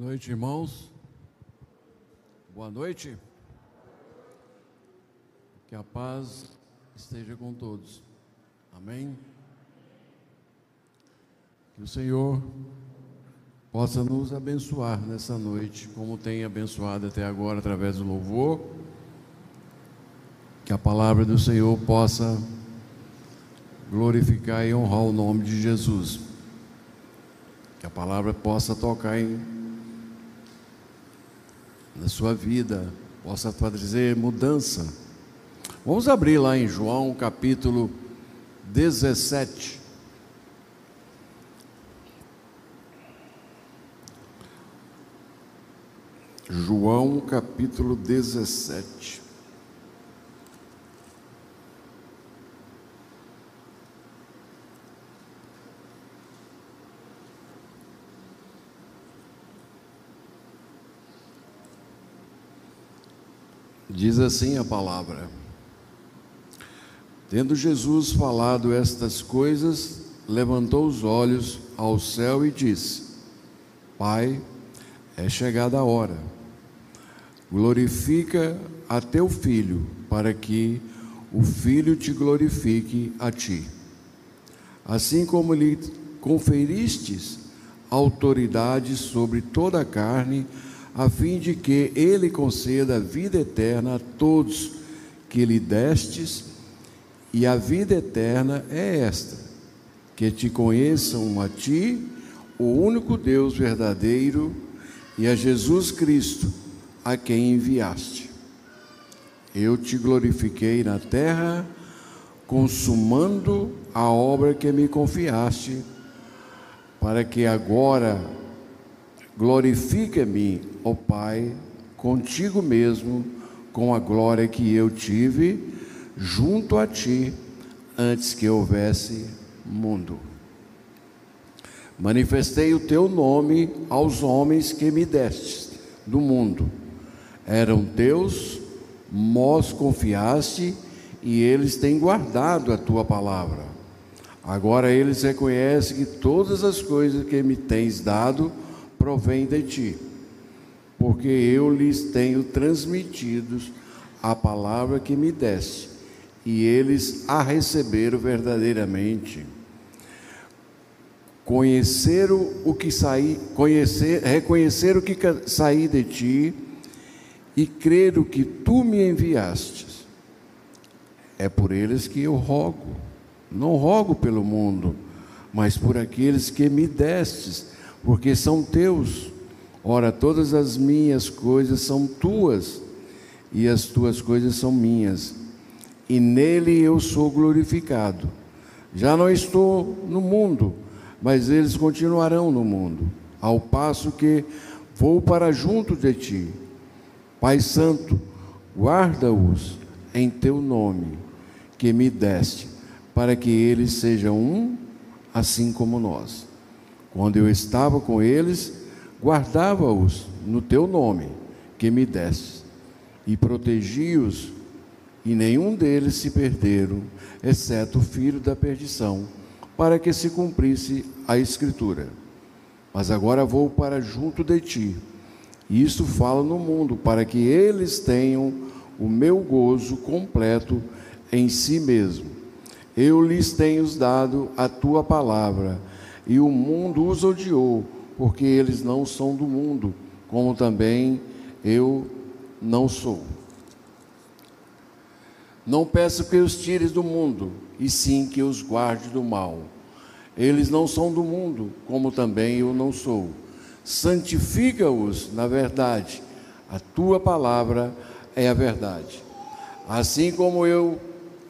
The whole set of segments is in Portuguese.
noite, irmãos. Boa noite. Que a paz esteja com todos. Amém. Que o Senhor possa nos abençoar nessa noite, como tem abençoado até agora através do louvor. Que a palavra do Senhor possa glorificar e honrar o nome de Jesus. Que a palavra possa tocar em na sua vida, possa trazer mudança. Vamos abrir lá em João capítulo 17. João capítulo 17. Diz assim a palavra: Tendo Jesus falado estas coisas, levantou os olhos ao céu e disse: Pai, é chegada a hora. Glorifica a teu filho, para que o filho te glorifique a ti. Assim como lhe conferistes autoridade sobre toda a carne, a fim de que ele conceda a vida eterna a todos que lhe destes, e a vida eterna é esta: que te conheçam a ti, o único Deus verdadeiro, e a Jesus Cristo, a quem enviaste. Eu te glorifiquei na terra, consumando a obra que me confiaste, para que agora glorifica-me ó Pai, contigo mesmo, com a glória que eu tive junto a ti antes que houvesse mundo. Manifestei o teu nome aos homens que me destes do mundo. Eram teus, mós confiaste e eles têm guardado a tua palavra. Agora eles reconhecem que todas as coisas que me tens dado provêm de ti porque eu lhes tenho transmitido a palavra que me deste, e eles a receberam verdadeiramente. Conheceram o que saí, conhecer, reconhecer o que saí de ti e creram que tu me enviaste. É por eles que eu rogo. Não rogo pelo mundo, mas por aqueles que me destes, porque são teus Ora, todas as minhas coisas são tuas, e as tuas coisas são minhas, e nele eu sou glorificado. Já não estou no mundo, mas eles continuarão no mundo, ao passo que vou para junto de ti. Pai Santo, guarda-os em teu nome, que me deste, para que eles sejam um, assim como nós. Quando eu estava com eles, guardava-os no teu nome que me deste, e protegi-os, e nenhum deles se perderam, exceto o filho da perdição, para que se cumprisse a Escritura. Mas agora vou para junto de ti, e isto falo no mundo, para que eles tenham o meu gozo completo em si mesmo. Eu lhes tenho dado a tua palavra, e o mundo os odiou porque eles não são do mundo, como também eu não sou. Não peço que os tires do mundo, e sim que os guarde do mal. Eles não são do mundo, como também eu não sou. Santifica-os na verdade. A tua palavra é a verdade. Assim como eu,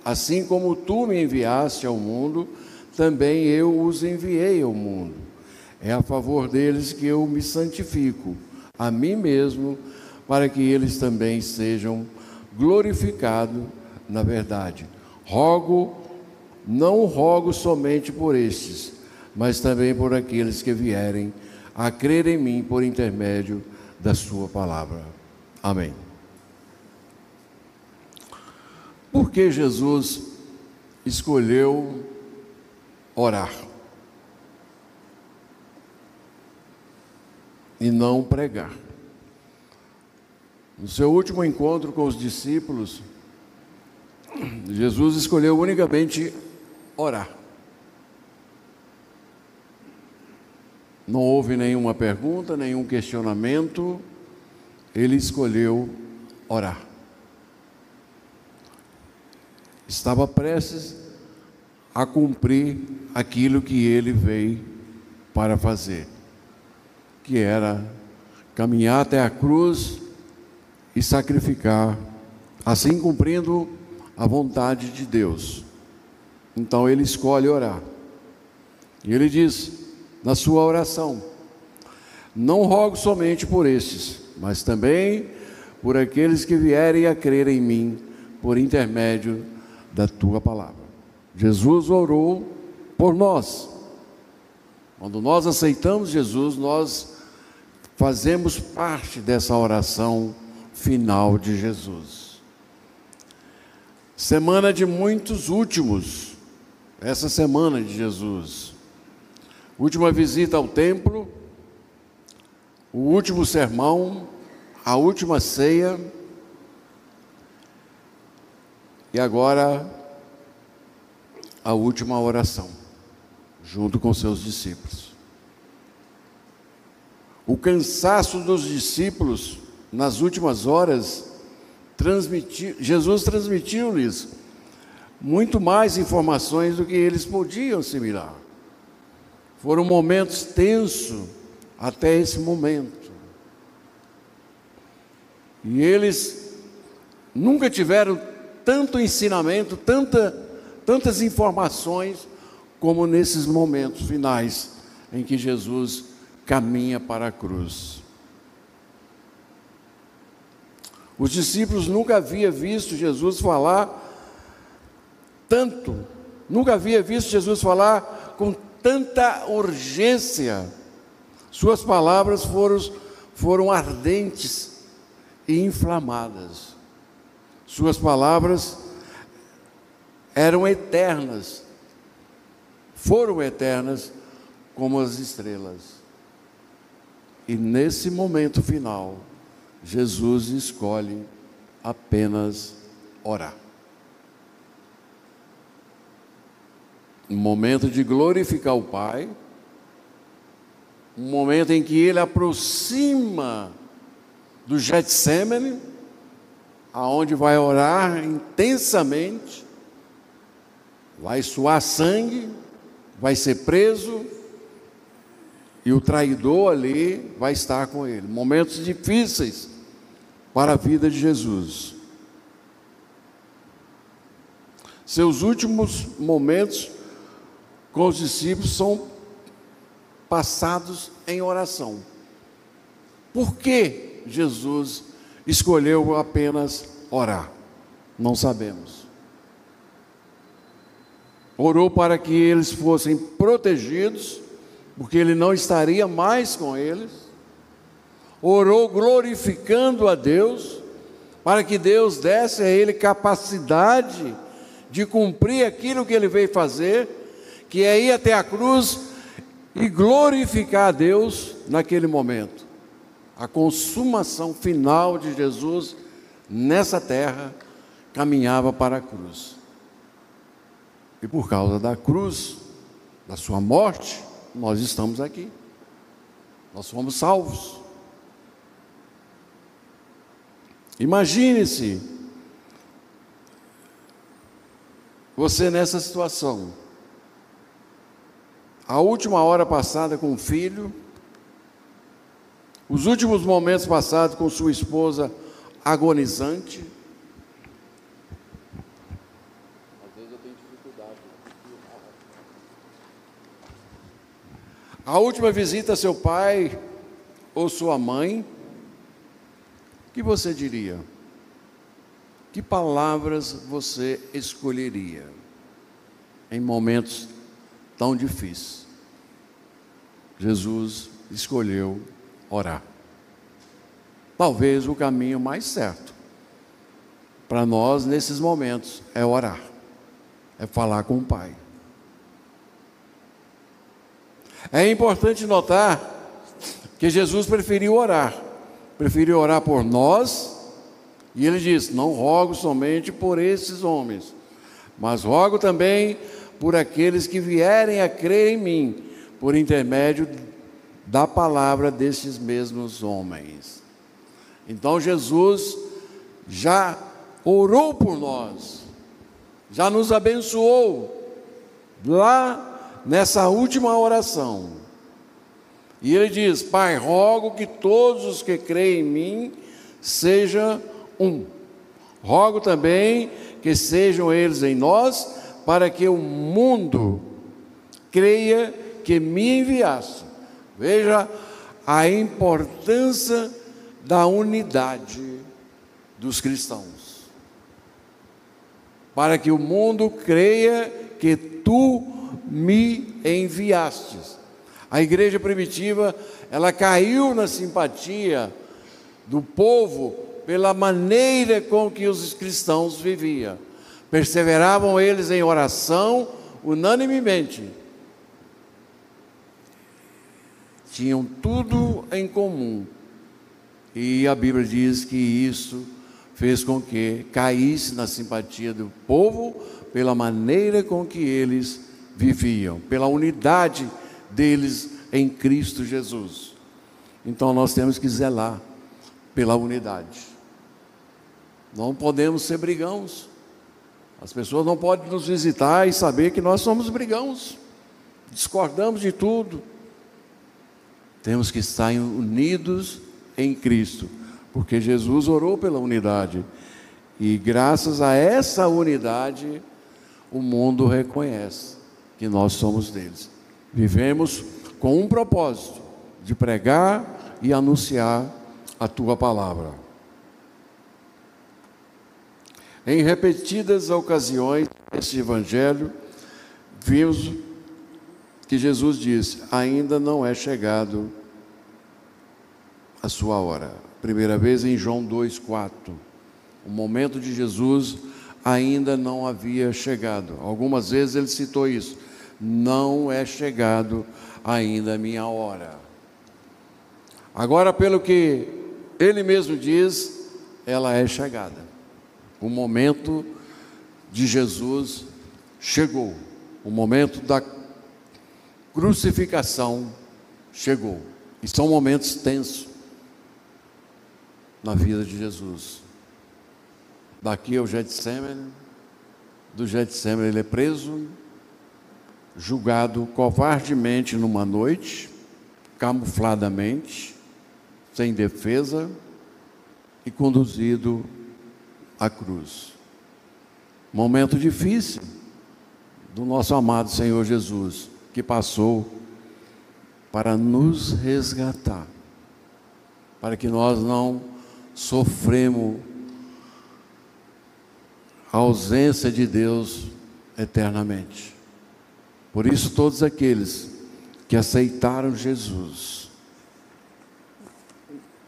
assim como tu me enviaste ao mundo, também eu os enviei ao mundo. É a favor deles que eu me santifico, a mim mesmo, para que eles também sejam glorificados na verdade. Rogo, não rogo somente por estes, mas também por aqueles que vierem a crer em mim por intermédio da Sua palavra. Amém. Por que Jesus escolheu orar? e não pregar. No seu último encontro com os discípulos, Jesus escolheu unicamente orar. Não houve nenhuma pergunta, nenhum questionamento, ele escolheu orar. Estava prestes a cumprir aquilo que ele veio para fazer, que era caminhar até a cruz e sacrificar, assim cumprindo a vontade de Deus. Então ele escolhe orar. E ele diz na sua oração: Não rogo somente por estes, mas também por aqueles que vierem a crer em mim por intermédio da tua palavra. Jesus orou por nós. Quando nós aceitamos Jesus, nós fazemos parte dessa oração final de Jesus. Semana de muitos últimos, essa semana de Jesus. Última visita ao templo, o último sermão, a última ceia e agora, a última oração, junto com seus discípulos. O cansaço dos discípulos nas últimas horas, transmitiu, Jesus transmitiu-lhes muito mais informações do que eles podiam assimilar. Foram momentos tensos até esse momento. E eles nunca tiveram tanto ensinamento, tanta, tantas informações, como nesses momentos finais em que Jesus caminha para a cruz. Os discípulos nunca haviam visto Jesus falar tanto, nunca havia visto Jesus falar com tanta urgência. Suas palavras foram, foram ardentes e inflamadas. Suas palavras eram eternas, foram eternas como as estrelas. E nesse momento final, Jesus escolhe apenas orar. Um momento de glorificar o Pai, um momento em que ele aproxima do Getsemane, aonde vai orar intensamente, vai suar sangue, vai ser preso, e o traidor ali vai estar com ele. Momentos difíceis para a vida de Jesus. Seus últimos momentos com os discípulos são passados em oração. Por que Jesus escolheu apenas orar? Não sabemos. Orou para que eles fossem protegidos, porque ele não estaria mais com eles. Orou glorificando a Deus, para que Deus desse a ele capacidade de cumprir aquilo que ele veio fazer, que é ir até a cruz e glorificar a Deus naquele momento a consumação final de Jesus nessa terra caminhava para a cruz. E por causa da cruz, da sua morte, nós estamos aqui. Nós fomos salvos. Imagine-se você nessa situação. A última hora passada com o filho, os últimos momentos passados com sua esposa agonizante. Às vezes eu tenho dificuldade. A última visita a seu pai ou sua mãe, o que você diria? Que palavras você escolheria em momentos tão difíceis? Jesus escolheu orar. Talvez o caminho mais certo para nós nesses momentos é orar, é falar com o Pai. É importante notar que Jesus preferiu orar, preferiu orar por nós, e ele diz: Não rogo somente por esses homens, mas rogo também por aqueles que vierem a crer em mim, por intermédio da palavra destes mesmos homens. Então Jesus já orou por nós, já nos abençoou lá nessa última oração. E ele diz: Pai, rogo que todos os que creem em mim sejam um. Rogo também que sejam eles em nós, para que o mundo creia que me enviaste. Veja a importância da unidade dos cristãos. Para que o mundo creia que tu me enviastes. A igreja primitiva, ela caiu na simpatia do povo pela maneira com que os cristãos viviam. Perseveravam eles em oração unanimemente. Tinham tudo em comum. E a Bíblia diz que isso fez com que caísse na simpatia do povo pela maneira com que eles viviam, pela unidade deles em Cristo Jesus. Então nós temos que zelar pela unidade. Não podemos ser brigãos. As pessoas não podem nos visitar e saber que nós somos brigãos. Discordamos de tudo. Temos que estar unidos em Cristo, porque Jesus orou pela unidade. E graças a essa unidade, o mundo reconhece que nós somos deles. Vivemos com um propósito: de pregar e anunciar a tua palavra. Em repetidas ocasiões, nesse evangelho, vimos que Jesus disse: ainda não é chegado a sua hora. Primeira vez em João 2,4. O momento de Jesus ainda não havia chegado. Algumas vezes ele citou isso. Não é chegado ainda a minha hora. Agora, pelo que ele mesmo diz, ela é chegada. O momento de Jesus chegou. O momento da crucificação chegou. E são momentos tensos na vida de Jesus. Daqui ao Getsemane, do Getsemane ele é preso, julgado covardemente numa noite, camufladamente, sem defesa e conduzido à cruz. Momento difícil do nosso amado Senhor Jesus, que passou para nos resgatar, para que nós não sofremos a ausência de Deus eternamente. Por isso, todos aqueles que aceitaram Jesus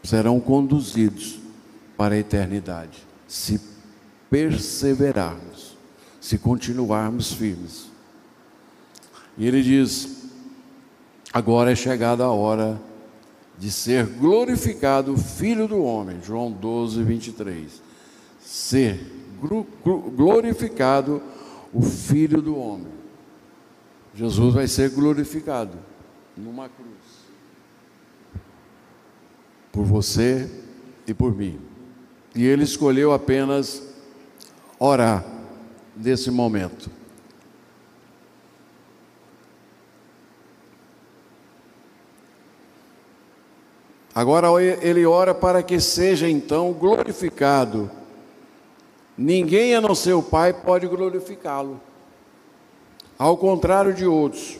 serão conduzidos para a eternidade, se perseverarmos, se continuarmos firmes. E ele diz: agora é chegada a hora de ser glorificado o Filho do Homem, João 12, 23. Ser glorificado o Filho do Homem. Jesus vai ser glorificado numa cruz. Por você e por mim. E ele escolheu apenas orar nesse momento. Agora ele ora para que seja então glorificado. Ninguém a não ser o Pai pode glorificá-lo. Ao contrário de outros,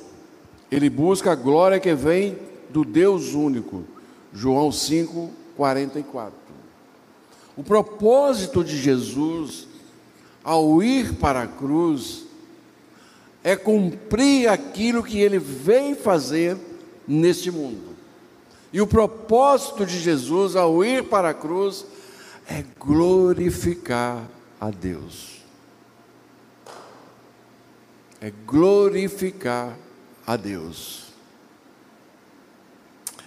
ele busca a glória que vem do Deus único. João 5, 44. O propósito de Jesus ao ir para a cruz é cumprir aquilo que ele veio fazer neste mundo. E o propósito de Jesus ao ir para a cruz é glorificar a Deus é glorificar a Deus.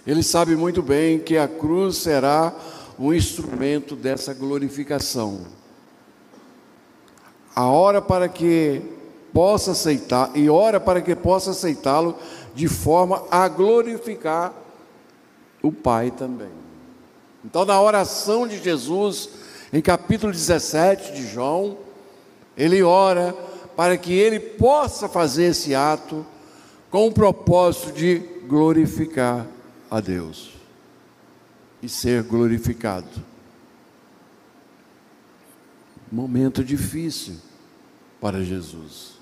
ele sabe muito bem que a cruz será um instrumento dessa glorificação. A hora para que possa aceitar e ora para que possa aceitá-lo de forma a glorificar o Pai também. Então, na oração de Jesus, em capítulo 17 de João, ele ora para que ele possa fazer esse ato com o propósito de glorificar a Deus e ser glorificado. Momento difícil para Jesus.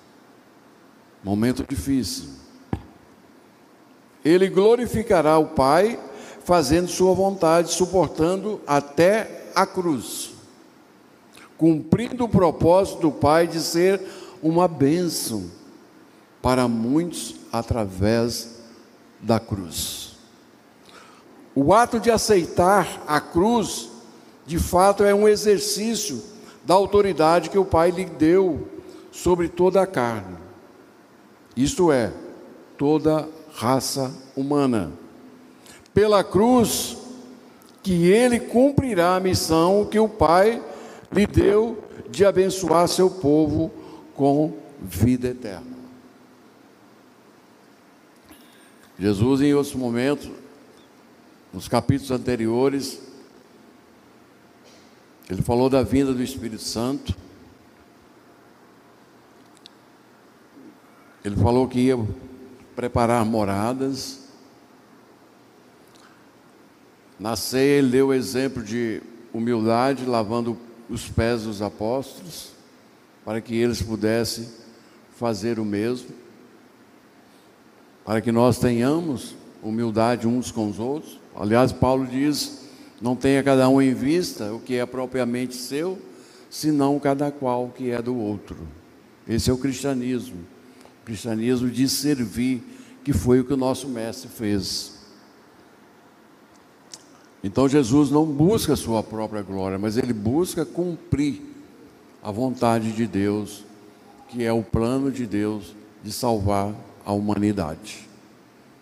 Momento difícil. Ele glorificará o Pai fazendo sua vontade, suportando até a cruz, cumprindo o propósito do Pai de ser uma bênção para muitos através da cruz. O ato de aceitar a cruz, de fato, é um exercício da autoridade que o Pai lhe deu sobre toda a carne, isto é, toda raça humana. Pela cruz, que ele cumprirá a missão que o Pai lhe deu de abençoar seu povo com vida eterna. Jesus, em outros momentos, nos capítulos anteriores, ele falou da vinda do Espírito Santo. Ele falou que ia preparar moradas. Na ceia, ele deu o exemplo de humildade, lavando os pés dos apóstolos para que eles pudessem fazer o mesmo, para que nós tenhamos humildade uns com os outros. Aliás, Paulo diz: não tenha cada um em vista o que é propriamente seu, senão cada qual o que é do outro. Esse é o cristianismo, o cristianismo de servir, que foi o que o nosso mestre fez. Então Jesus não busca a sua própria glória, mas ele busca cumprir a vontade de Deus, que é o plano de Deus de salvar a humanidade.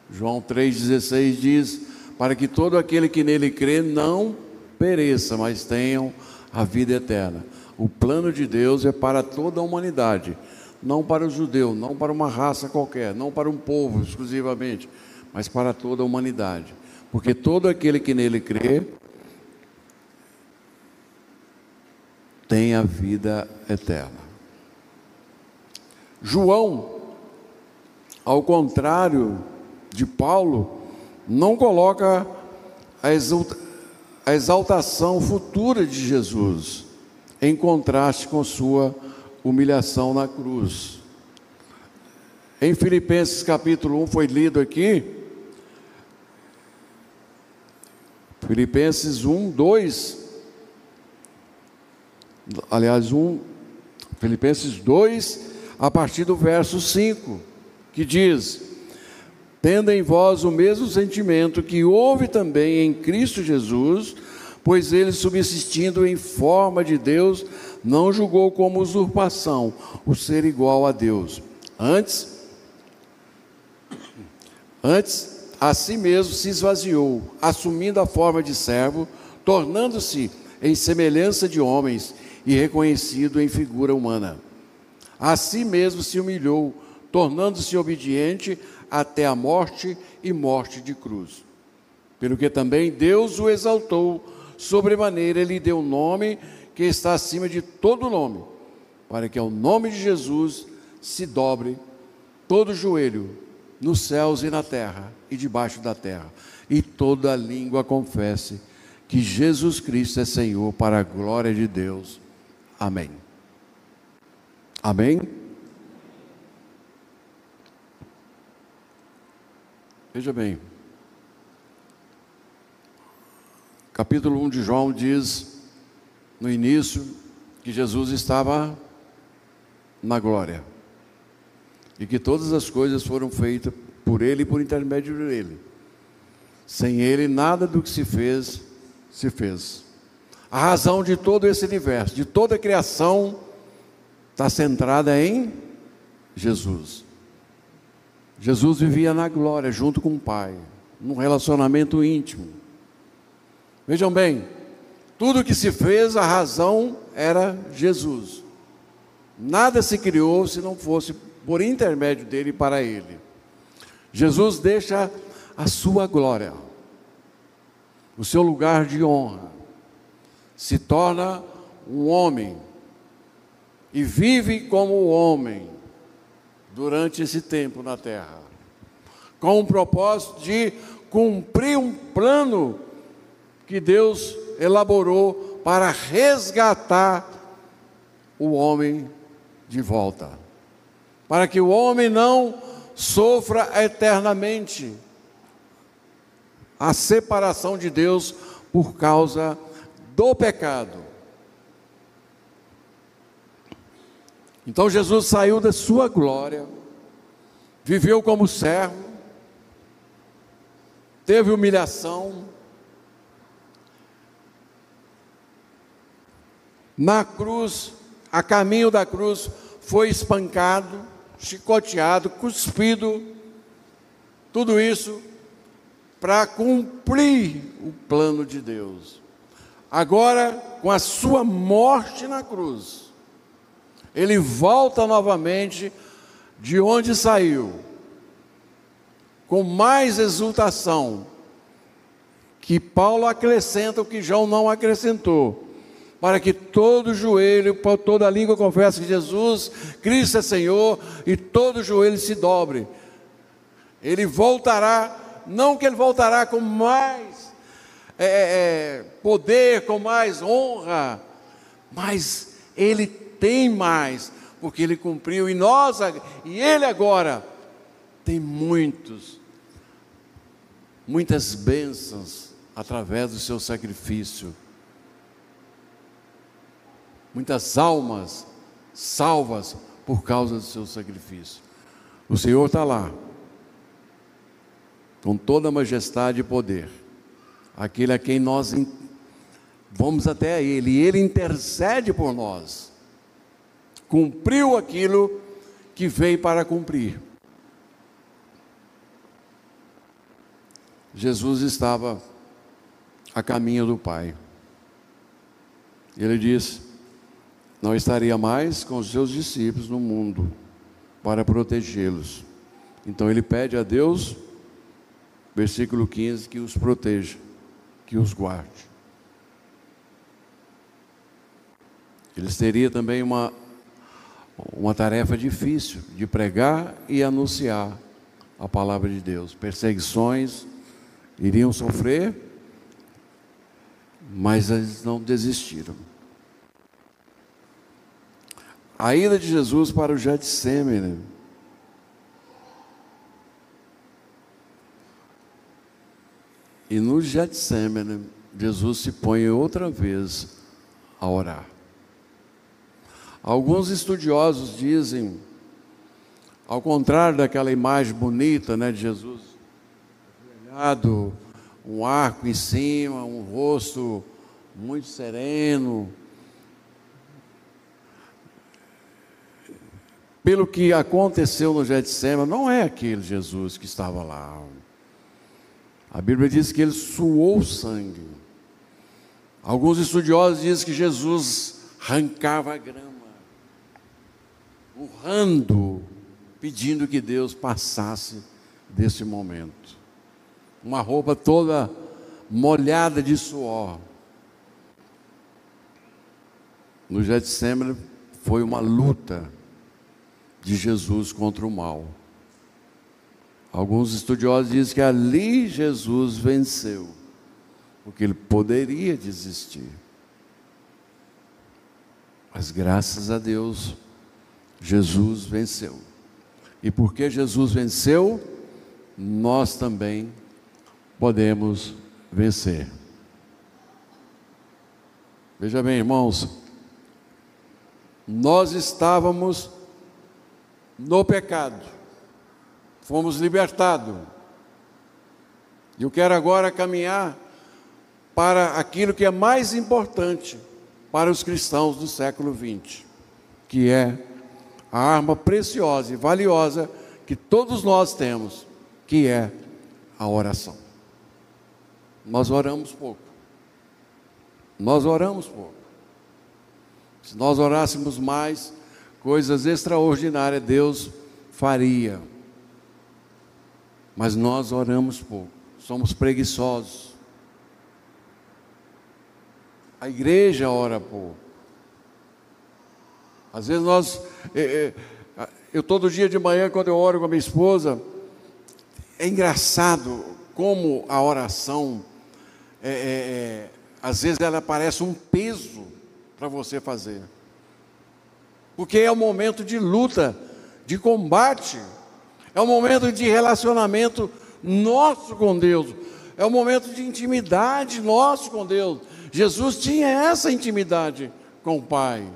João 3,16 diz: Para que todo aquele que nele crê não pereça, mas tenham a vida eterna. O plano de Deus é para toda a humanidade, não para o judeu, não para uma raça qualquer, não para um povo exclusivamente, mas para toda a humanidade. Porque todo aquele que nele crê tem a vida eterna. João, ao contrário de Paulo, não coloca a, a exaltação futura de Jesus em contraste com sua humilhação na cruz. Em Filipenses capítulo 1 foi lido aqui, Filipenses 1, 2, aliás, um, Filipenses 2, a partir do verso 5, que diz: Tendo em vós o mesmo sentimento que houve também em Cristo Jesus, pois ele, subsistindo em forma de Deus, não julgou como usurpação o ser igual a Deus. Antes, antes a si mesmo se esvaziou, assumindo a forma de servo, tornando-se em semelhança de homens e reconhecido em figura humana. A si mesmo se humilhou, tornando-se obediente até a morte e morte de cruz. Pelo que também Deus o exaltou, sobremaneira ele deu um nome que está acima de todo nome, para que ao nome de Jesus se dobre todo o joelho, nos céus e na terra e debaixo da terra, e toda língua confesse que Jesus Cristo é Senhor para a glória de Deus. Amém. Amém? Veja bem, capítulo 1 de João diz, no início, que Jesus estava na glória e que todas as coisas foram feitas por Ele e por intermédio dele. Sem Ele, nada do que se fez, se fez. A razão de todo esse universo, de toda a criação, está centrada em Jesus. Jesus vivia na glória junto com o Pai, num relacionamento íntimo. Vejam bem, tudo que se fez, a razão era Jesus. Nada se criou se não fosse por intermédio dele para ele. Jesus deixa a sua glória, o seu lugar de honra, se torna um homem e vive como homem durante esse tempo na terra, com o propósito de cumprir um plano que Deus elaborou para resgatar o homem de volta, para que o homem não sofra eternamente a separação de Deus por causa do pecado. Então Jesus saiu da sua glória, viveu como servo, teve humilhação, na cruz, a caminho da cruz, foi espancado, chicoteado, cuspido, tudo isso para cumprir o plano de Deus. Agora, com a sua morte na cruz, ele volta novamente de onde saiu, com mais exultação, que Paulo acrescenta o que João não acrescentou para que todo joelho, toda língua confesse que Jesus Cristo é Senhor e todo joelho se dobre. Ele voltará, não que ele voltará com mais é, é, é, poder, com mais honra, mas ele tem mais, porque ele cumpriu. E nós e ele agora tem muitos, muitas bênçãos através do seu sacrifício. Muitas almas salvas por causa do seu sacrifício. O Senhor está lá, com toda a majestade e poder, aquele a quem nós vamos até Ele, e Ele intercede por nós, cumpriu aquilo que veio para cumprir. Jesus estava a caminho do Pai. Ele disse: não estaria mais com os seus discípulos no mundo para protegê-los. Então ele pede a Deus, versículo 15, que os proteja, que os guarde. Eles teriam também uma, uma tarefa difícil de pregar e anunciar a palavra de Deus. Perseguições iriam sofrer, mas eles não desistiram. A ida de Jesus para o Getsemane. E no Getsemane, Jesus se põe outra vez a orar. Alguns estudiosos dizem, ao contrário daquela imagem bonita né, de Jesus, um arco em cima, um rosto muito sereno, pelo que aconteceu no Getsemane, não é aquele Jesus que estava lá. A Bíblia diz que ele suou sangue. Alguns estudiosos dizem que Jesus arrancava a grama, urrando, pedindo que Deus passasse desse momento. Uma roupa toda molhada de suor. No Getsemane foi uma luta de Jesus contra o mal. Alguns estudiosos dizem que ali Jesus venceu, porque ele poderia desistir. Mas graças a Deus, Jesus venceu. E porque Jesus venceu, nós também podemos vencer. Veja bem, irmãos, nós estávamos no pecado. Fomos libertados. Eu quero agora caminhar para aquilo que é mais importante para os cristãos do século XX, que é a arma preciosa e valiosa que todos nós temos, que é a oração. nós oramos pouco. Nós oramos pouco. Se nós orássemos mais, coisas extraordinárias Deus faria. Mas nós oramos pouco, somos preguiçosos. A igreja ora pouco. Às vezes nós, é, é, eu todo dia de manhã, quando eu oro com a minha esposa, é engraçado como a oração, é, é, é às vezes ela parece um peso para você fazer. Porque é um momento de luta, de combate, é um momento de relacionamento nosso com Deus, é um momento de intimidade nosso com Deus. Jesus tinha essa intimidade com o Pai.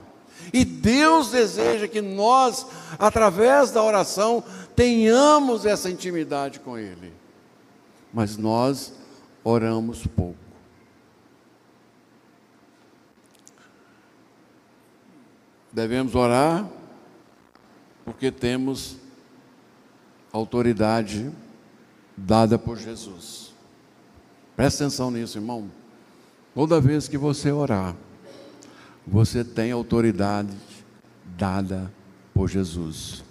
E Deus deseja que nós, através da oração, tenhamos essa intimidade com Ele. Mas nós oramos pouco. Devemos orar porque temos autoridade dada por Jesus. Presta atenção nisso, irmão. Toda vez que você orar, você tem autoridade dada por Jesus.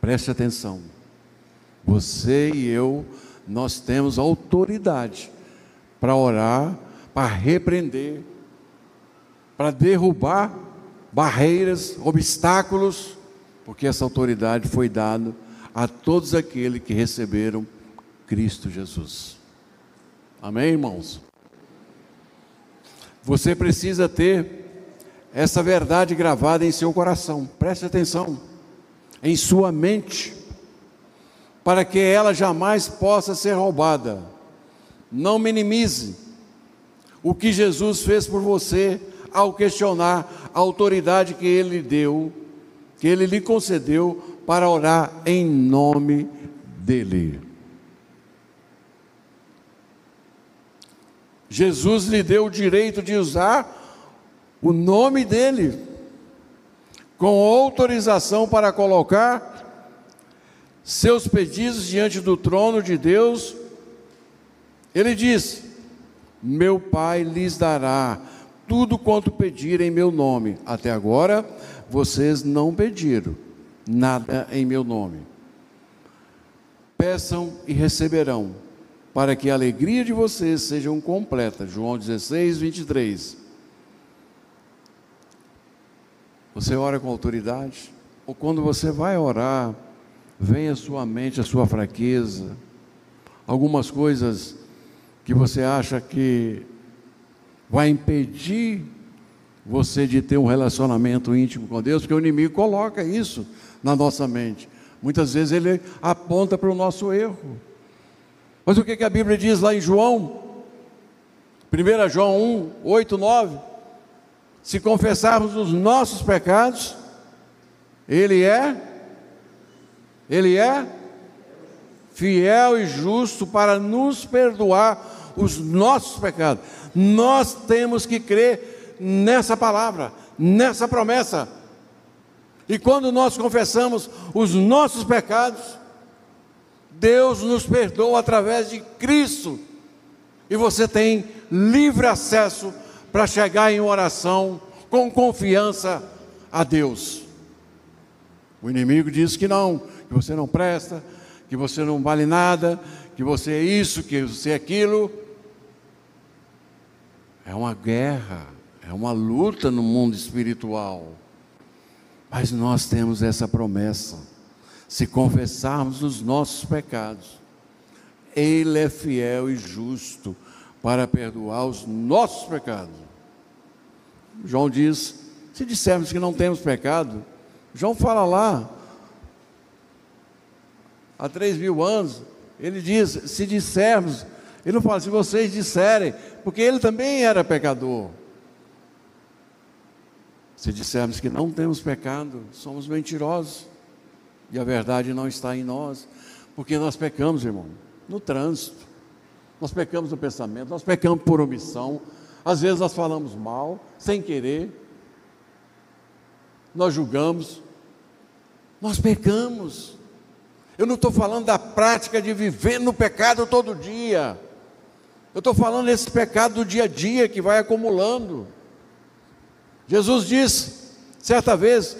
Preste atenção. Você e eu, nós temos autoridade para orar, para repreender, para derrubar barreiras, obstáculos, porque essa autoridade foi dada a todos aqueles que receberam Cristo Jesus. Amém, irmãos? Você precisa ter essa verdade gravada em seu coração, preste atenção em sua mente, para que ela jamais possa ser roubada. Não minimize o que Jesus fez por você ao questionar a autoridade que ele deu, que ele lhe concedeu para orar em nome dele. Jesus lhe deu o direito de usar o nome dele com autorização para colocar seus pedidos diante do trono de Deus. Ele diz: Meu Pai lhes dará tudo quanto pedirem em meu nome. Até agora vocês não pediram nada em meu nome. Peçam e receberão, para que a alegria de vocês seja completa. João 16, 23. Você ora com autoridade? Ou quando você vai orar, vem à sua mente a sua fraqueza, algumas coisas que você acha que vai impedir você de ter um relacionamento íntimo com Deus, porque o inimigo coloca isso na nossa mente. Muitas vezes ele aponta para o nosso erro. Mas o que, a Bíblia diz lá em João? 1 João 1, 8, 9 se confessarmos os nossos pecados, Ele é, Ele é fiel e justo para nos perdoar os nossos pecados. Nós temos que crer nessa palavra, nessa promessa. E quando nós confessamos os nossos pecados, Deus nos perdoa através de Cristo. E você tem livre acesso para chegar em oração com confiança a Deus. O inimigo diz que não, que você não presta, que você não vale nada, que você é isso, que você é aquilo. É uma guerra, é uma luta no mundo espiritual. Mas nós temos essa promessa. Se confessarmos os nossos pecados, Ele é fiel e justo para perdoar os nossos pecados João diz: se dissermos que não temos pecado, João fala lá, há três mil anos, ele diz: se dissermos, ele não fala, se vocês disserem, porque ele também era pecador. Se dissermos que não temos pecado, somos mentirosos, e a verdade não está em nós, porque nós pecamos, irmão, no trânsito, nós pecamos no pensamento, nós pecamos por omissão, às vezes nós falamos mal, sem querer, nós julgamos, nós pecamos. Eu não estou falando da prática de viver no pecado todo dia. Eu estou falando desse pecado do dia a dia que vai acumulando. Jesus disse, certa vez,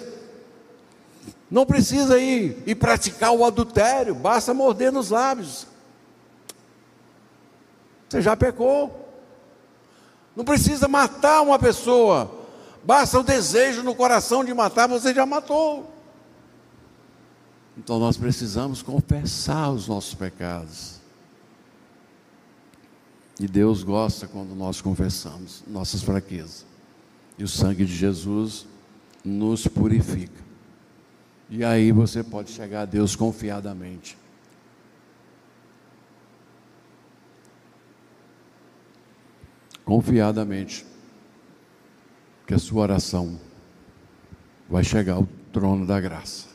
não precisa ir e praticar o adultério, basta morder nos lábios. Você já pecou. Não precisa matar uma pessoa, basta o desejo no coração de matar, você já matou. Então nós precisamos confessar os nossos pecados. E Deus gosta quando nós confessamos nossas fraquezas. E o sangue de Jesus nos purifica. E aí você pode chegar a Deus confiadamente. Confiadamente. Que a sua oração vai chegar ao trono da graça.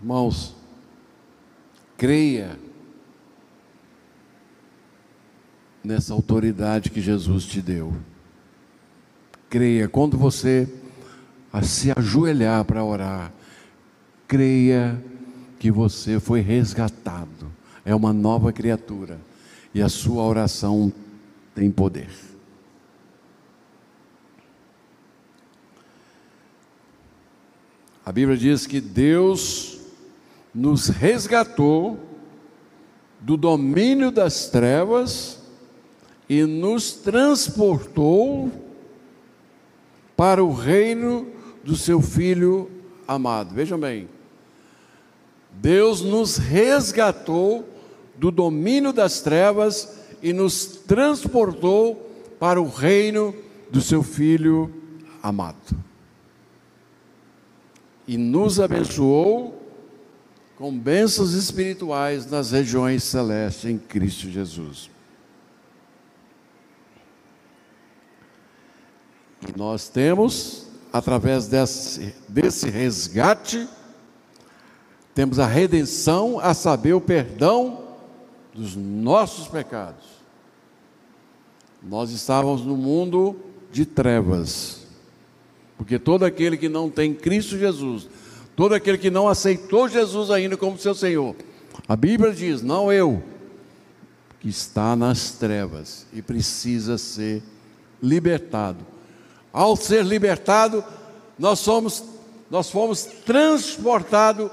Irmãos, creia nessa autoridade que Jesus te deu. Creia, quando você se ajoelhar para orar, creia que você foi resgatado, é uma nova criatura e a sua oração tem poder. A Bíblia diz que Deus nos resgatou do domínio das trevas e nos transportou para o reino do seu Filho amado. Vejam bem, Deus nos resgatou do domínio das trevas e nos transportou para o reino do seu Filho amado. E nos abençoou com bênçãos espirituais nas regiões celestes em Cristo Jesus. E nós temos, através desse, desse resgate, temos a redenção, a saber, o perdão dos nossos pecados. Nós estávamos no mundo de trevas, porque todo aquele que não tem Cristo Jesus, todo aquele que não aceitou Jesus ainda como seu Senhor, a Bíblia diz, não eu, que está nas trevas e precisa ser libertado. Ao ser libertado, nós somos, nós fomos transportados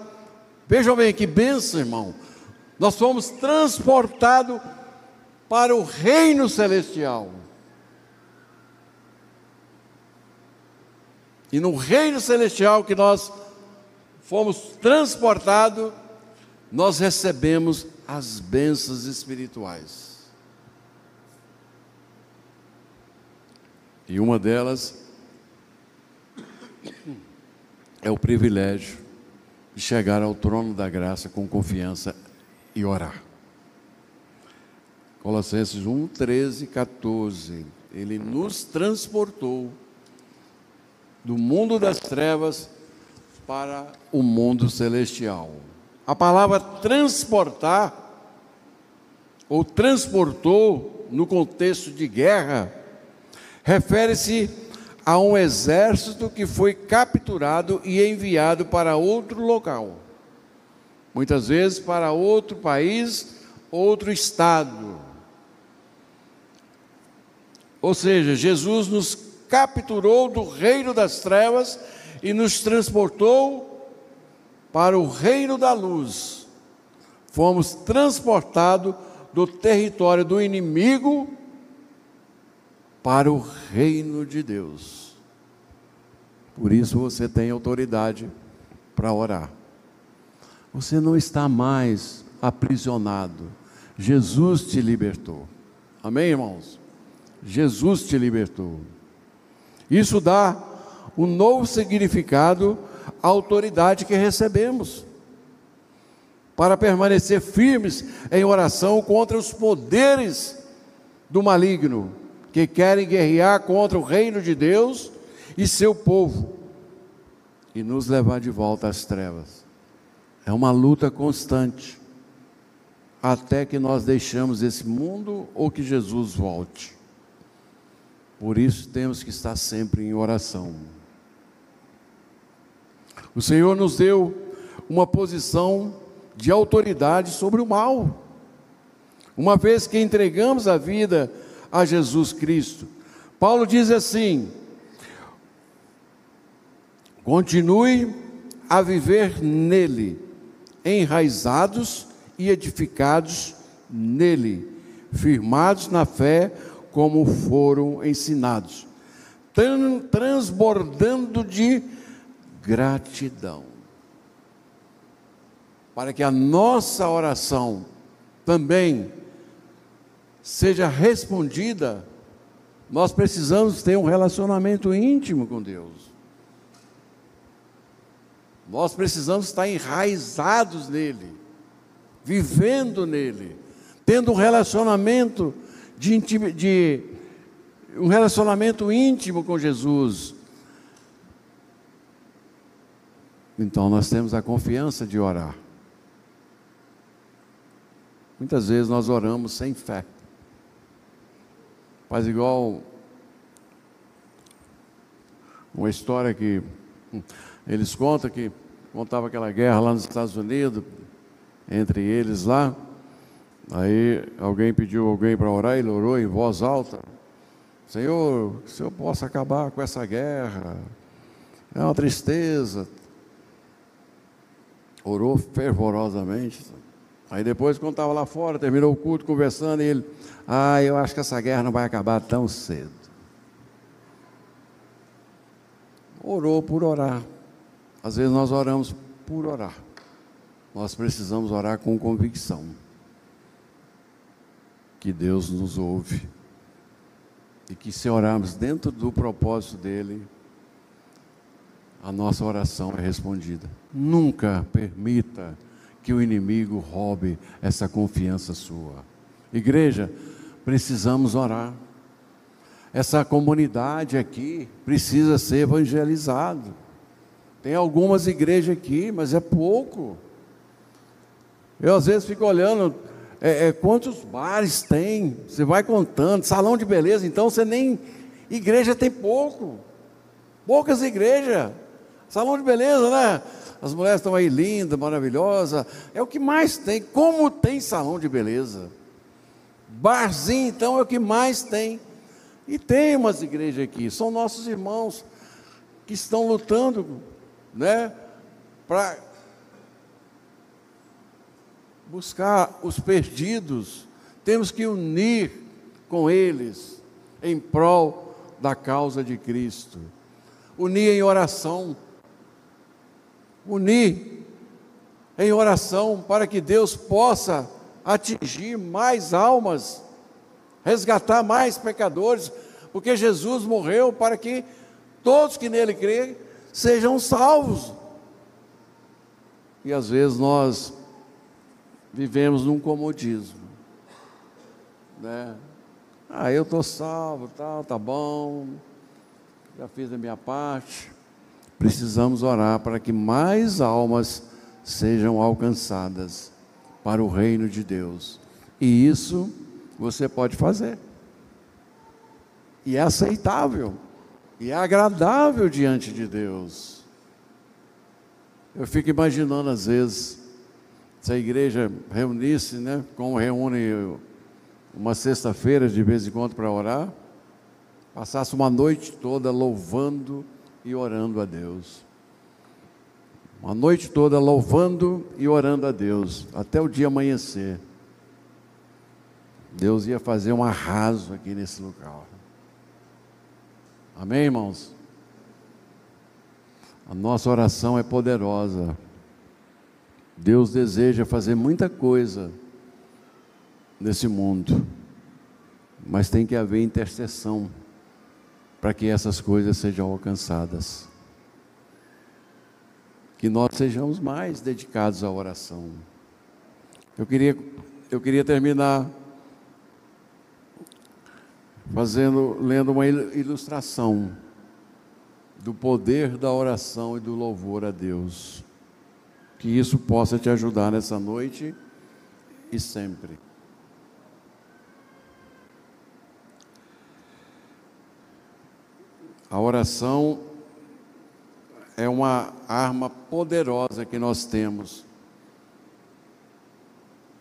Vejam bem que benção, irmão. Nós fomos transportados para o reino celestial. E no reino celestial que nós fomos transportados, nós recebemos as bênçãos espirituais. E uma delas é o privilégio de chegar ao trono da graça com confiança e orar. Colossenses 1, 13, 14. Ele nos transportou do mundo das trevas para o mundo celestial. A palavra transportar, ou transportou, no contexto de guerra, refere-se a um exército que foi capturado e enviado para outro local. Muitas vezes para outro país, outro estado. Ou seja, Jesus nos capturou do reino das trevas e nos transportou para o reino da luz. Fomos transportados do território do inimigo para o reino de Deus. Por isso você tem autoridade para orar. Você não está mais aprisionado. Jesus te libertou. Amém, irmãos? Jesus te libertou. Isso dá um novo significado à autoridade que recebemos. Para permanecer firmes em oração contra os poderes do maligno que querem guerrear contra o reino de Deus e seu povo e nos levar de volta às trevas. É uma luta constante até que nós deixamos esse mundo ou que Jesus volte. Por isso temos que estar sempre em oração. O Senhor nos deu uma posição de autoridade sobre o mal. Uma vez que entregamos a vida a Jesus Cristo. Paulo diz assim: continue a viver nele, enraizados e edificados nele, firmados na fé como foram ensinados, transbordando de gratidão. Para que a nossa oração também seja respondida, nós precisamos ter um relacionamento íntimo com Deus. Nós precisamos estar enraizados nele, vivendo nele, tendo um relacionamento de, de um relacionamento íntimo com Jesus. Então nós temos a confiança de orar. Muitas vezes nós oramos sem fé. Faz igual uma história que eles contam que contava aquela guerra lá nos Estados Unidos, entre eles lá. Aí alguém pediu alguém para orar, ele orou em voz alta. Senhor, que o Senhor possa acabar com essa guerra. É uma tristeza. Orou fervorosamente. Aí depois, quando estava lá fora, terminou o culto conversando, e ele, ah, eu acho que essa guerra não vai acabar tão cedo. Orou por orar. Às vezes nós oramos por orar. Nós precisamos orar com convicção. Que Deus nos ouve. E que se orarmos dentro do propósito dEle, a nossa oração é respondida. Nunca permita que o inimigo roube essa confiança sua. Igreja, precisamos orar. Essa comunidade aqui precisa ser evangelizado. Tem algumas igrejas aqui, mas é pouco. Eu às vezes fico olhando é, é, quantos bares tem. Você vai contando, salão de beleza, então você nem. Igreja tem pouco. Poucas igrejas. Salão de beleza, né? As mulheres estão aí lindas, maravilhosas. É o que mais tem. Como tem salão de beleza? Barzinho, então, é o que mais tem. E tem umas igrejas aqui, são nossos irmãos que estão lutando, né, para buscar os perdidos. Temos que unir com eles em prol da causa de Cristo. Unir em oração. Unir em oração para que Deus possa atingir mais almas resgatar mais pecadores, porque Jesus morreu para que todos que nele creem sejam salvos. E às vezes nós vivemos num comodismo, né? Ah, eu estou salvo, tal, tá bom, já fiz a minha parte. Precisamos orar para que mais almas sejam alcançadas para o reino de Deus. E isso você pode fazer. E é aceitável. E é agradável diante de Deus. Eu fico imaginando às vezes, se a igreja reunisse, né, como reúne uma sexta-feira de vez em quando para orar, passasse uma noite toda louvando e orando a Deus. Uma noite toda louvando e orando a Deus, até o dia amanhecer. Deus ia fazer um arraso aqui nesse local. Amém, irmãos? A nossa oração é poderosa. Deus deseja fazer muita coisa nesse mundo, mas tem que haver intercessão para que essas coisas sejam alcançadas. Que nós sejamos mais dedicados à oração. Eu queria, eu queria terminar fazendo, lendo uma ilustração do poder da oração e do louvor a Deus. Que isso possa te ajudar nessa noite e sempre. A oração é uma arma poderosa que nós temos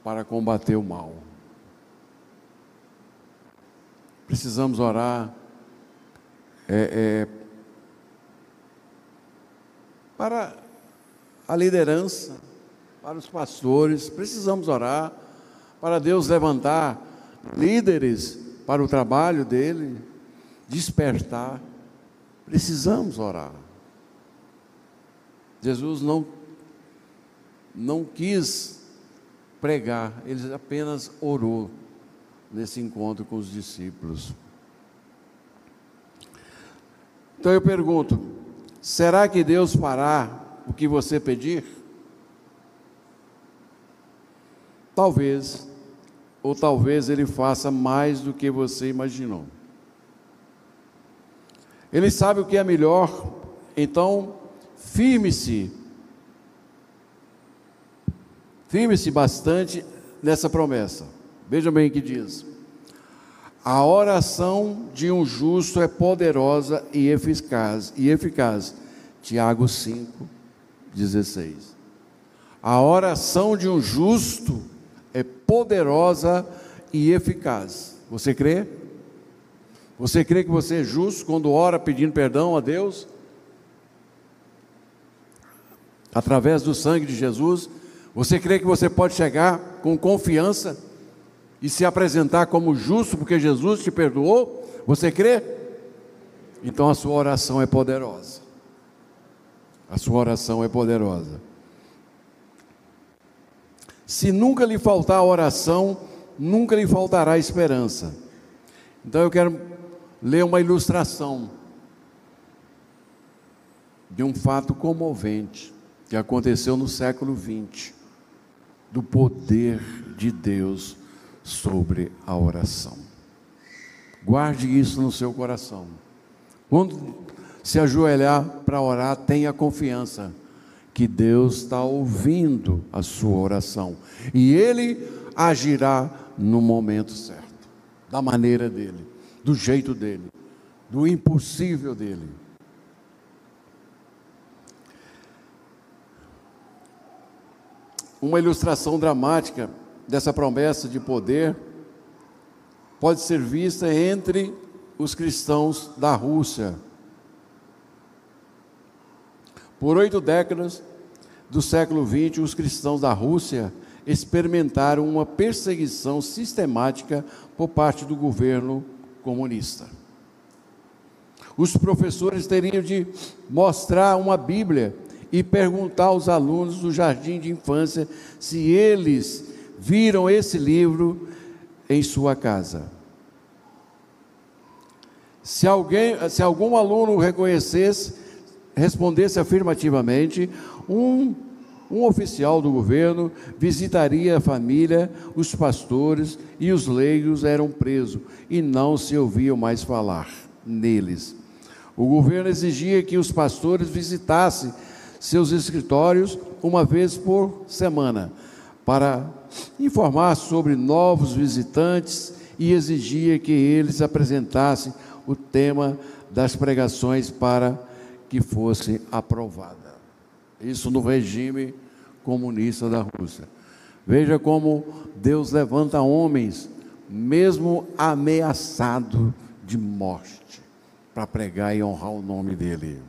para combater o mal. Precisamos orar é, é, para a liderança, para os pastores, precisamos orar para Deus levantar líderes para o trabalho dele, despertar. Precisamos orar. Jesus não, não quis pregar, ele apenas orou nesse encontro com os discípulos. Então eu pergunto: será que Deus fará o que você pedir? Talvez, ou talvez Ele faça mais do que você imaginou. Ele sabe o que é melhor, então firme-se, firme-se bastante nessa promessa. Veja bem o que diz. A oração de um justo é poderosa e eficaz, e eficaz. Tiago 5, 16. A oração de um justo é poderosa e eficaz. Você crê? Você crê que você é justo quando ora pedindo perdão a Deus? Através do sangue de Jesus? Você crê que você pode chegar com confiança e se apresentar como justo porque Jesus te perdoou? Você crê? Então a sua oração é poderosa. A sua oração é poderosa. Se nunca lhe faltar oração, nunca lhe faltará esperança. Então eu quero ler uma ilustração de um fato comovente que aconteceu no século XX, do poder de Deus sobre a oração. Guarde isso no seu coração. Quando se ajoelhar para orar, tenha confiança que Deus está ouvindo a sua oração e Ele agirá no momento certo, da maneira dele, do jeito dele, do impossível dele. Uma ilustração dramática dessa promessa de poder pode ser vista entre os cristãos da Rússia. Por oito décadas do século XX, os cristãos da Rússia experimentaram uma perseguição sistemática por parte do governo comunista. Os professores teriam de mostrar uma Bíblia e perguntar aos alunos do jardim de infância se eles viram esse livro em sua casa. Se, alguém, se algum aluno reconhecesse, respondesse afirmativamente, um, um oficial do governo visitaria a família, os pastores e os leigos eram presos e não se ouviam mais falar neles. O governo exigia que os pastores visitassem seus escritórios uma vez por semana para informar sobre novos visitantes e exigia que eles apresentassem o tema das pregações para que fosse aprovada. Isso no regime comunista da Rússia. Veja como Deus levanta homens, mesmo ameaçado de morte, para pregar e honrar o nome dele.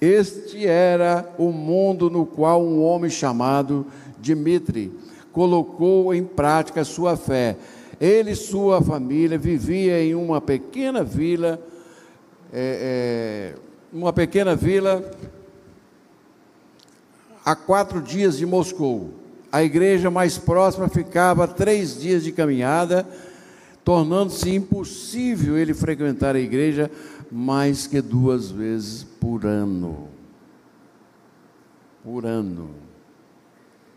Este era o mundo no qual um homem chamado Dimitri colocou em prática sua fé. Ele e sua família vivia em uma pequena vila, é, é, uma pequena vila a quatro dias de Moscou. A igreja mais próxima ficava a três dias de caminhada, tornando-se impossível ele frequentar a igreja mais que duas vezes por ano. Por ano.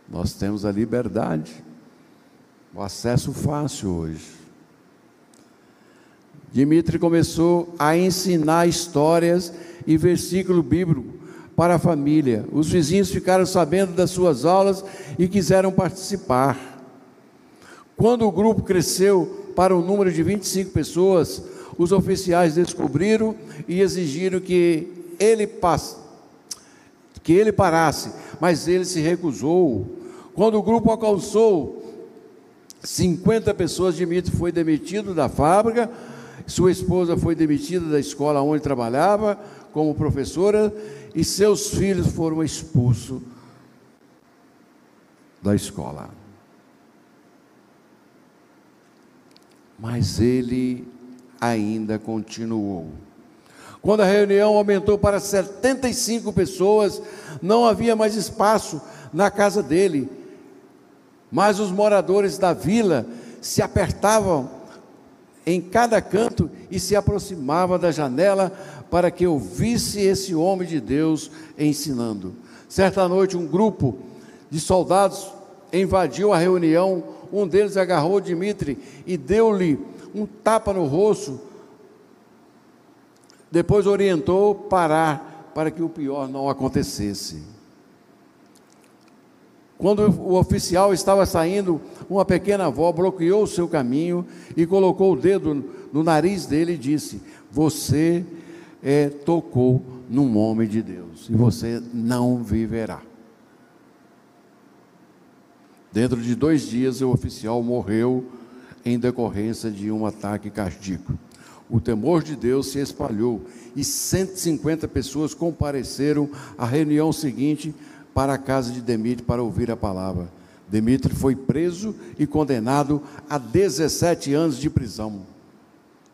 Nós temos a liberdade, o acesso fácil hoje. Dimitri começou a ensinar histórias e versículo bíblico para a família. Os vizinhos ficaram sabendo das suas aulas e quiseram participar. Quando o grupo cresceu para um número de 25 pessoas, os oficiais descobriram e exigiram que ele passe, que ele parasse, mas ele se recusou. Quando o grupo alcançou 50 pessoas, Dimitri foi demitido da fábrica, sua esposa foi demitida da escola onde trabalhava como professora e seus filhos foram expulsos da escola. Mas ele ainda continuou. Quando a reunião aumentou para 75 pessoas, não havia mais espaço na casa dele. Mas os moradores da vila se apertavam em cada canto e se aproximavam da janela para que ouvisse esse homem de Deus ensinando. Certa noite, um grupo de soldados invadiu a reunião. Um deles agarrou Dimitri e deu-lhe um tapa no rosto. Depois orientou parar para que o pior não acontecesse. Quando o oficial estava saindo, uma pequena avó bloqueou o seu caminho e colocou o dedo no nariz dele e disse: Você é, tocou num homem de Deus e você não viverá. Dentro de dois dias, o oficial morreu em decorrência de um ataque cardíaco. O temor de Deus se espalhou e 150 pessoas compareceram à reunião seguinte para a casa de Demetrio para ouvir a palavra. Demetrio foi preso e condenado a 17 anos de prisão.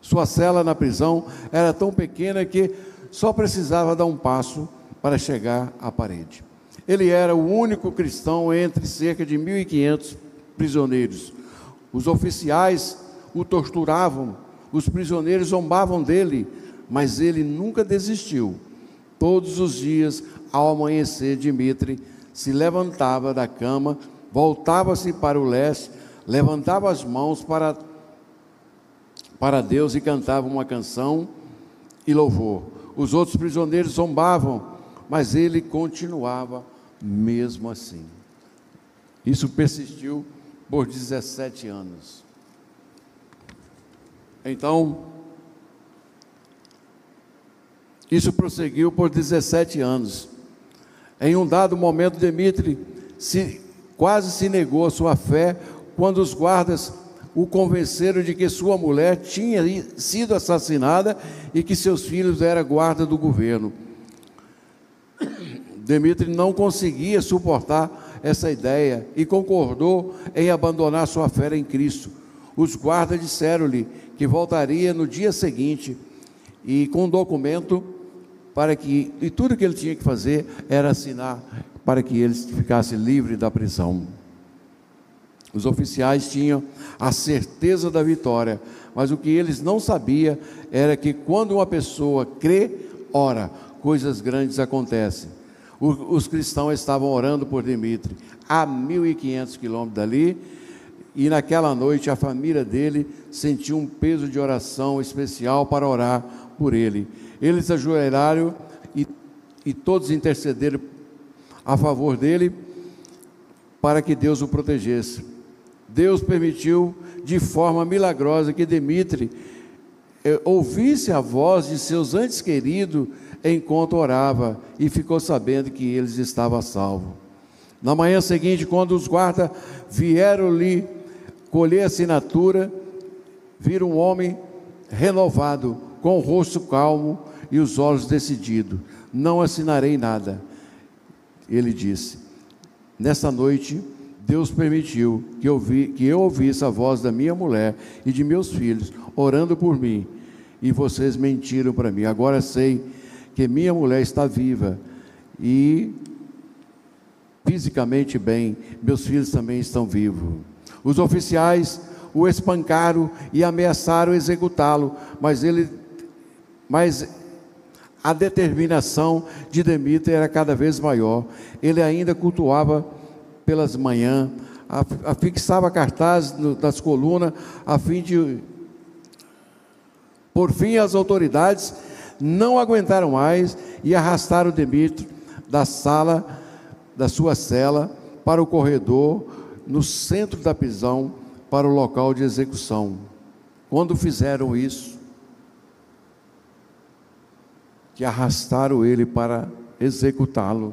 Sua cela na prisão era tão pequena que só precisava dar um passo para chegar à parede. Ele era o único cristão entre cerca de 1.500 prisioneiros. Os oficiais o torturavam, os prisioneiros zombavam dele, mas ele nunca desistiu. Todos os dias ao amanhecer, Dimitri se levantava da cama, voltava-se para o leste, levantava as mãos para, para Deus e cantava uma canção e louvor. Os outros prisioneiros zombavam, mas ele continuava mesmo assim. Isso persistiu por 17 anos. Então, isso prosseguiu por 17 anos. Em um dado momento, Demitri se, quase se negou a sua fé quando os guardas o convenceram de que sua mulher tinha sido assassinada e que seus filhos eram guarda do governo. Demitri não conseguia suportar essa ideia e concordou em abandonar sua fé em Cristo. Os guardas disseram-lhe que voltaria no dia seguinte e com um documento para que, e tudo que ele tinha que fazer era assinar para que ele ficasse livre da prisão. Os oficiais tinham a certeza da vitória, mas o que eles não sabiam era que quando uma pessoa crê, ora, coisas grandes acontecem. Os cristãos estavam orando por Dimitri a 1.500 quilômetros dali, e naquela noite a família dele sentiu um peso de oração especial para orar por ele. Eles ajoelharam e, e todos intercederam a favor dele para que Deus o protegesse. Deus permitiu de forma milagrosa que Demitri eh, ouvisse a voz de seus antes queridos enquanto orava e ficou sabendo que eles estavam salvos. Na manhã seguinte, quando os guardas vieram lhe colher a assinatura, viram um homem renovado, com o rosto calmo e os olhos decididos: Não assinarei nada. Ele disse: Nessa noite, Deus permitiu que eu, vi, que eu ouvisse a voz da minha mulher e de meus filhos orando por mim, e vocês mentiram para mim. Agora sei que minha mulher está viva e fisicamente bem, meus filhos também estão vivos. Os oficiais o espancaram e ameaçaram executá-lo, mas ele mas a determinação de Demeter era cada vez maior. Ele ainda cultuava pelas manhãs, afixava cartazes das colunas, a fim de. Por fim, as autoridades não aguentaram mais e arrastaram Demetrio da sala, da sua cela, para o corredor, no centro da prisão, para o local de execução. Quando fizeram isso, que arrastaram ele para executá-lo.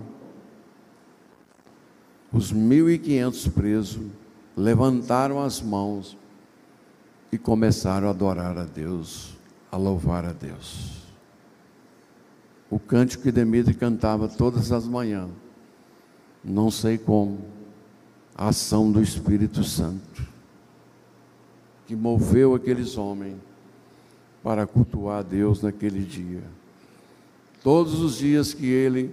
Os mil e quinhentos presos levantaram as mãos e começaram a adorar a Deus, a louvar a Deus. O cântico que Demetri cantava todas as manhãs, não sei como, a ação do Espírito Santo, que moveu aqueles homens para cultuar a Deus naquele dia. Todos os dias que ele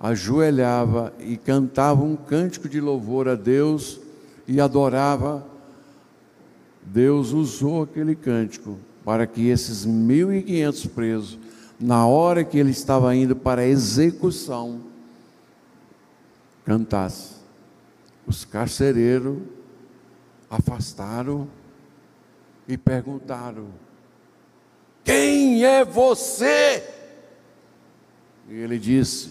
ajoelhava e cantava um cântico de louvor a Deus e adorava, Deus usou aquele cântico para que esses 1.500 presos, na hora que ele estava indo para a execução, cantassem. Os carcereiros afastaram e perguntaram: Quem é você? E ele disse: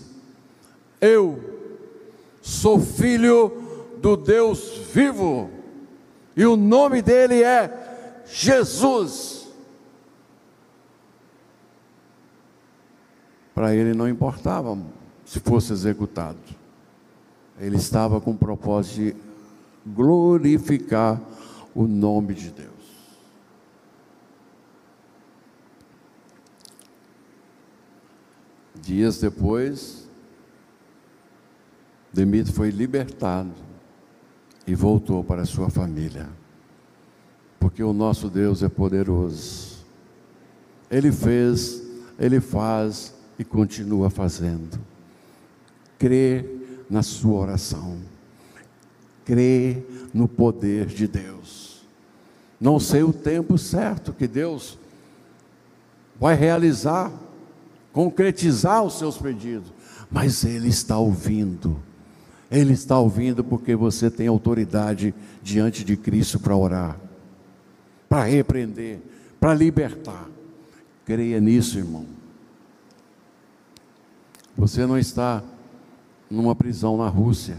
Eu sou filho do Deus vivo, e o nome dele é Jesus. Para ele não importava se fosse executado, ele estava com o propósito de glorificar o nome de Deus. Dias depois, Demetrio foi libertado e voltou para sua família, porque o nosso Deus é poderoso. Ele fez, ele faz e continua fazendo. Crê na sua oração, crê no poder de Deus. Não sei o tempo certo que Deus vai realizar concretizar os seus pedidos, mas Ele está ouvindo. Ele está ouvindo porque você tem autoridade diante de Cristo para orar, para repreender, para libertar. Creia nisso, irmão. Você não está numa prisão na Rússia,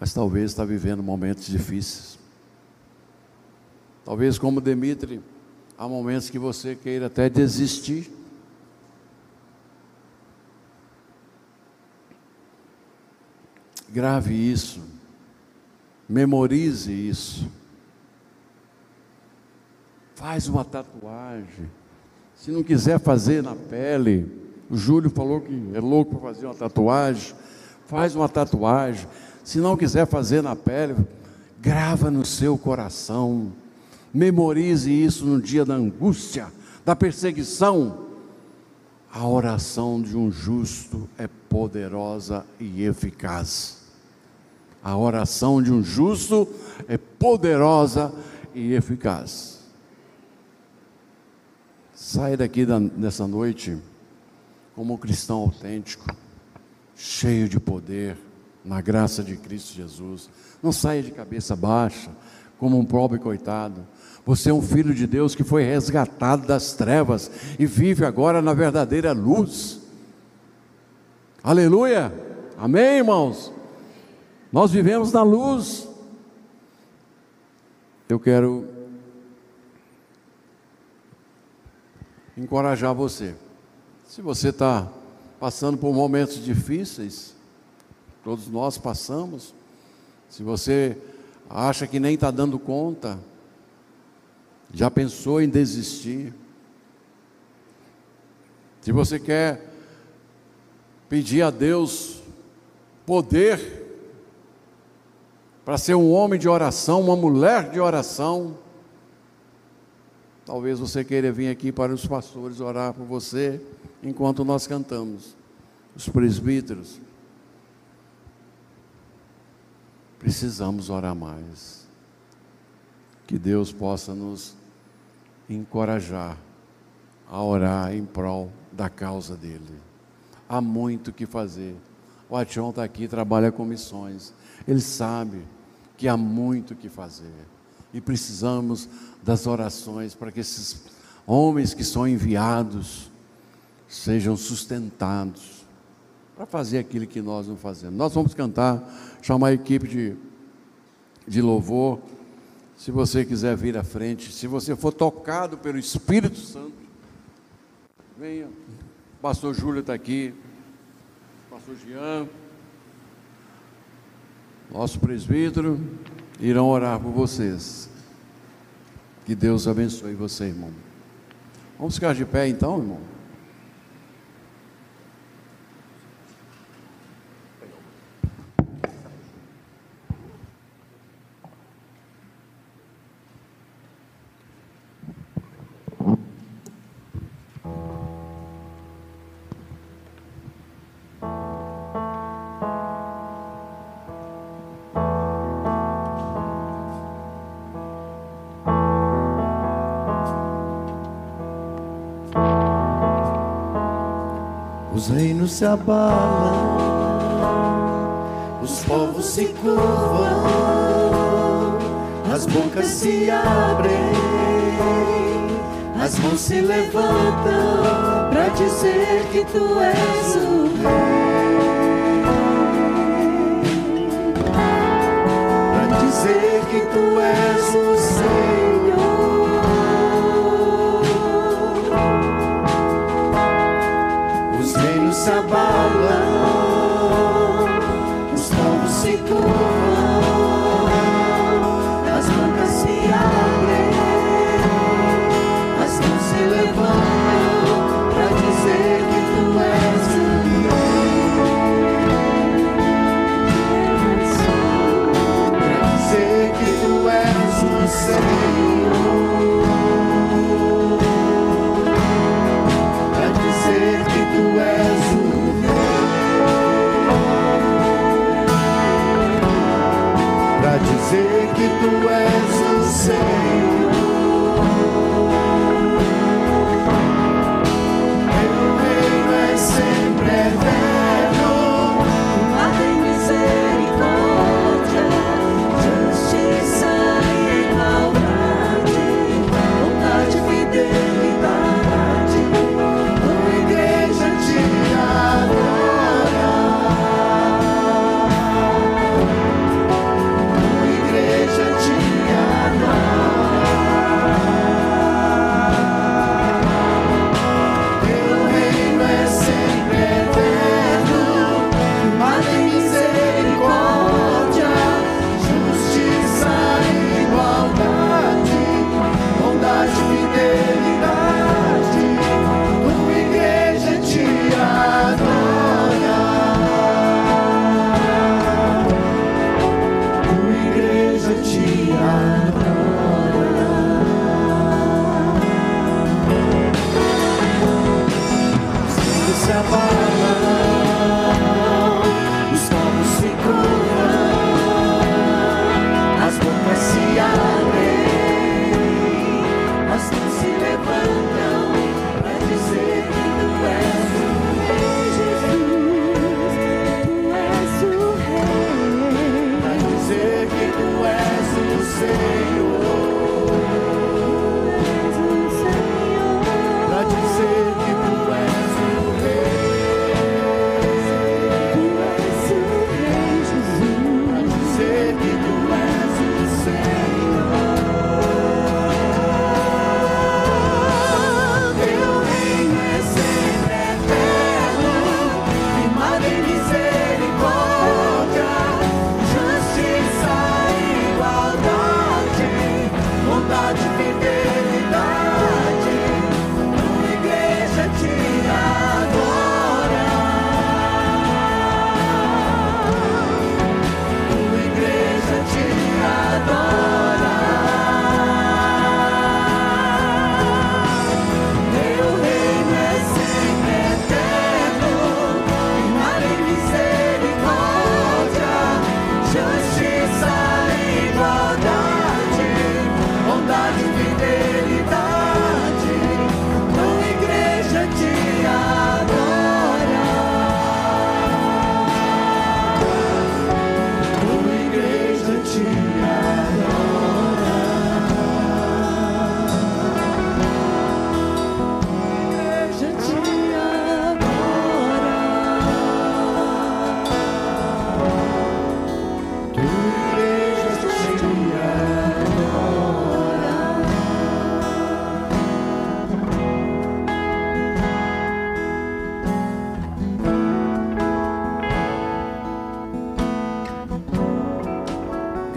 mas talvez está vivendo momentos difíceis. Talvez como Demitri Há momentos que você queira até desistir. Grave isso. Memorize isso. Faz uma tatuagem. Se não quiser fazer na pele, o Júlio falou que é louco para fazer uma tatuagem. Faz uma tatuagem. Se não quiser fazer na pele, grava no seu coração Memorize isso no dia da angústia, da perseguição. A oração de um justo é poderosa e eficaz. A oração de um justo é poderosa e eficaz. Sai daqui da, dessa noite como um cristão autêntico, cheio de poder, na graça de Cristo Jesus. Não saia de cabeça baixa, como um pobre coitado. Você é um filho de Deus que foi resgatado das trevas e vive agora na verdadeira luz. Aleluia! Amém, irmãos? Nós vivemos na luz. Eu quero encorajar você. Se você está passando por momentos difíceis, todos nós passamos. Se você acha que nem está dando conta, já pensou em desistir? Se você quer pedir a Deus poder para ser um homem de oração, uma mulher de oração, talvez você queira vir aqui para os pastores orar por você enquanto nós cantamos. Os presbíteros. Precisamos orar mais. Que Deus possa nos encorajar a orar em prol da causa dele. Há muito o que fazer. O Atião está aqui, trabalha com missões. Ele sabe que há muito o que fazer. E precisamos das orações para que esses homens que são enviados sejam sustentados para fazer aquilo que nós não fazemos. Nós vamos cantar, chamar a equipe de, de louvor. Se você quiser vir à frente, se você for tocado pelo Espírito Santo, Venha. O pastor Júlio está aqui. Pastor Jean. Nosso presbítero irão orar por vocês. Que Deus abençoe você, irmão. Vamos ficar de pé então, irmão? Se abalam, os povos se curvam, as bocas se abrem, as mãos se levantam para dizer que tu és o rei. Para dizer que tu és o Senhor. Reinos se always the same.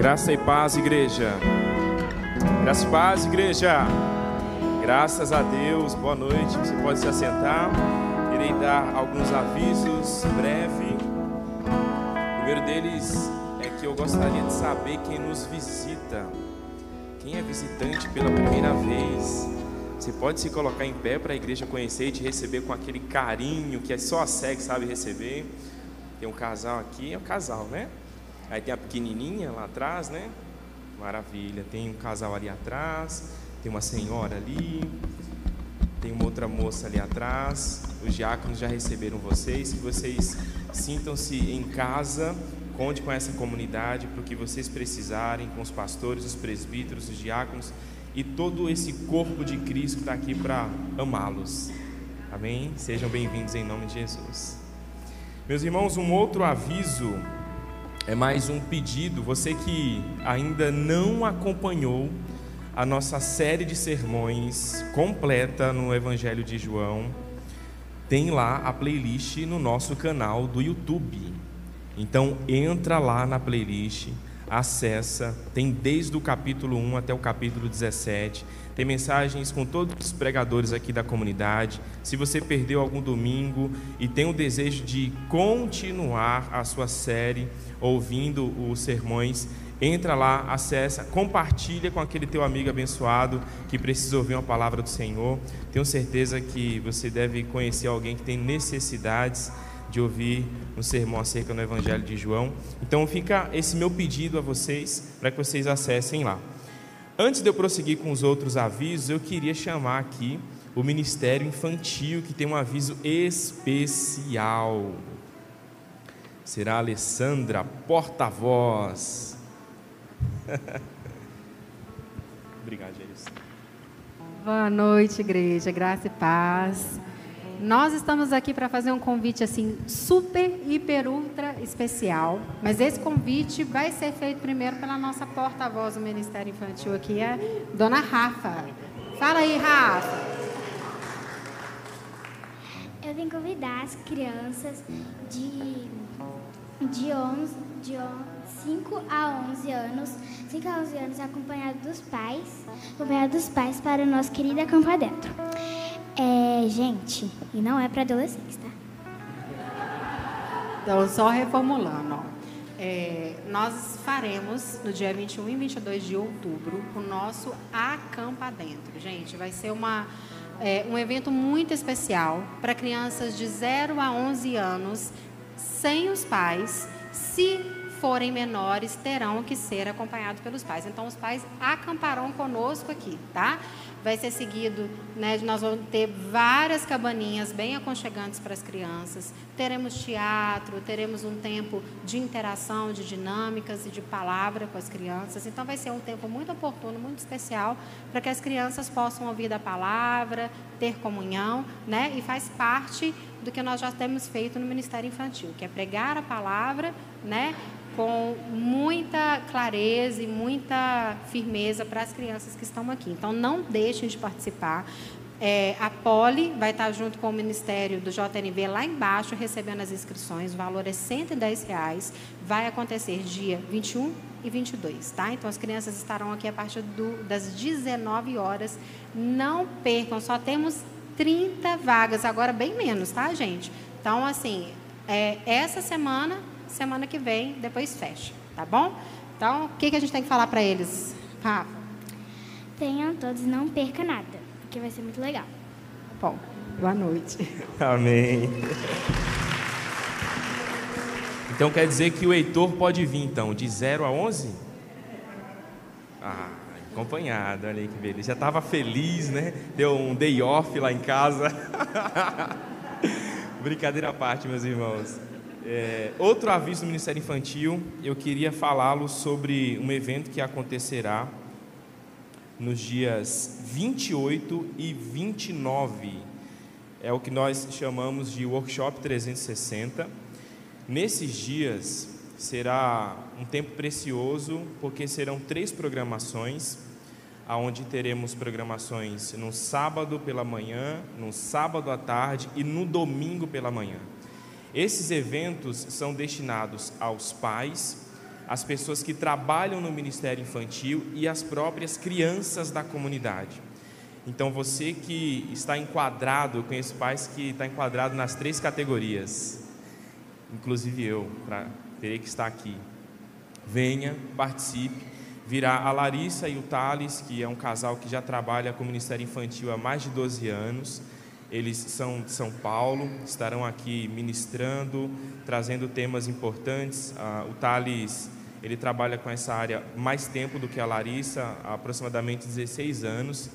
Graça e paz, igreja. Graça e paz, igreja. Graças a Deus, boa noite. Você pode se assentar. Irei dar alguns avisos breve. O primeiro deles é que eu gostaria de saber quem nos visita. Quem é visitante pela primeira vez? Você pode se colocar em pé para a igreja conhecer e te receber com aquele carinho que só a SEG sabe receber. Tem um casal aqui, é um casal, né? Aí tem a pequenininha lá atrás, né? Maravilha. Tem um casal ali atrás, tem uma senhora ali, tem uma outra moça ali atrás. Os diáconos já receberam vocês, que vocês sintam-se em casa, conte com essa comunidade para o que vocês precisarem, com os pastores, os presbíteros, os diáconos e todo esse corpo de Cristo está aqui para amá-los. Amém? Sejam bem-vindos em nome de Jesus. Meus irmãos, um outro aviso é mais um pedido. Você que ainda não acompanhou a nossa série de sermões completa no Evangelho de João, tem lá a playlist no nosso canal do YouTube. Então entra lá na playlist, acessa, tem desde o capítulo 1 até o capítulo 17. Tem mensagens com todos os pregadores aqui da comunidade. Se você perdeu algum domingo e tem o desejo de continuar a sua série, ouvindo os sermões, entra lá, acessa, compartilha com aquele teu amigo abençoado que precisa ouvir uma palavra do Senhor. Tenho certeza que você deve conhecer alguém que tem necessidades de ouvir um sermão acerca do Evangelho de João. Então fica esse meu pedido a vocês para que vocês acessem lá. Antes de eu prosseguir com os outros avisos, eu queria chamar aqui o Ministério Infantil, que tem um aviso especial será a Alessandra, porta-voz. Obrigado, Jairus. Boa noite, igreja, graça e paz. Nós estamos aqui para fazer um convite assim super, hiper, ultra especial, mas esse convite vai ser feito primeiro pela nossa porta-voz do Ministério Infantil aqui, a Dona Rafa. Fala aí, Rafa. Eu vim convidar as crianças de de, 11, de 5 a 11 anos, 5 a 11 anos acompanhado dos pais, acompanhado dos pais para o nosso querido acampar dentro. É, gente, e não é para adolescentes, tá? Então, só reformulando, ó. É, nós faremos no dia 21 e 22 de outubro o nosso Acampa Dentro. Gente, vai ser uma, é, um evento muito especial para crianças de 0 a 11 anos sem os pais. Se forem menores, terão que ser acompanhados pelos pais. Então, os pais acamparão conosco aqui, tá? Vai ser seguido, né? Nós vamos ter várias cabaninhas bem aconchegantes para as crianças. Teremos teatro, teremos um tempo de interação, de dinâmicas e de palavra com as crianças. Então, vai ser um tempo muito oportuno, muito especial, para que as crianças possam ouvir da palavra, ter comunhão, né? E faz parte do que nós já temos feito no Ministério Infantil, que é pregar a palavra, né, com muita clareza e muita firmeza para as crianças que estão aqui. Então, não deixem de participar. É, a Poli vai estar junto com o Ministério do JNV lá embaixo recebendo as inscrições. O valor é R$ reais. Vai acontecer dia 21 e 22, tá? Então as crianças estarão aqui a partir do, das 19 horas. Não percam, só temos 30 vagas, agora bem menos, tá, gente? Então, assim, é, essa semana, semana que vem, depois fecha, tá bom? Então, o que, que a gente tem que falar para eles, Rafa? Tenham todos, não perca nada, porque vai ser muito legal. Bom, boa noite. Amém. Então quer dizer que o Heitor pode vir, então, de 0 a 11? Ah, acompanhado, olha aí que beleza. Já estava feliz, né? Deu um day off lá em casa. Brincadeira à parte, meus irmãos. É, outro aviso do Ministério Infantil, eu queria falá-lo sobre um evento que acontecerá nos dias 28 e 29. É o que nós chamamos de Workshop 360. Nesses dias será um tempo precioso, porque serão três programações aonde teremos programações no sábado pela manhã, no sábado à tarde e no domingo pela manhã. Esses eventos são destinados aos pais, as pessoas que trabalham no Ministério Infantil e as próprias crianças da comunidade. Então, você que está enquadrado, eu conheço pais que estão enquadrado nas três categorias, inclusive eu, para terei que estar aqui. Venha, participe, virá a Larissa e o Thales, que é um casal que já trabalha com o Ministério Infantil há mais de 12 anos. Eles são de São Paulo, estarão aqui ministrando, trazendo temas importantes. Ah, o Thales, ele trabalha com essa área mais tempo do que a Larissa, há aproximadamente 16 anos.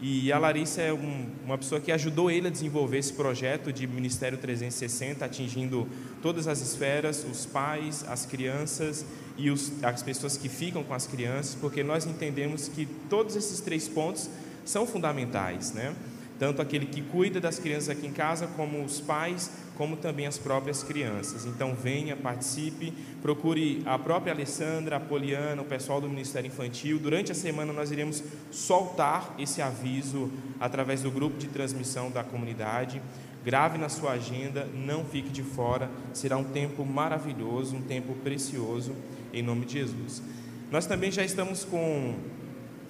E a Larissa é um, uma pessoa que ajudou ele a desenvolver esse projeto de Ministério 360, atingindo todas as esferas, os pais, as crianças e os, as pessoas que ficam com as crianças, porque nós entendemos que todos esses três pontos são fundamentais, né? Tanto aquele que cuida das crianças aqui em casa, como os pais, como também as próprias crianças. Então venha, participe, procure a própria Alessandra, a Poliana, o pessoal do Ministério Infantil. Durante a semana nós iremos soltar esse aviso através do grupo de transmissão da comunidade. Grave na sua agenda, não fique de fora. Será um tempo maravilhoso, um tempo precioso, em nome de Jesus. Nós também já estamos com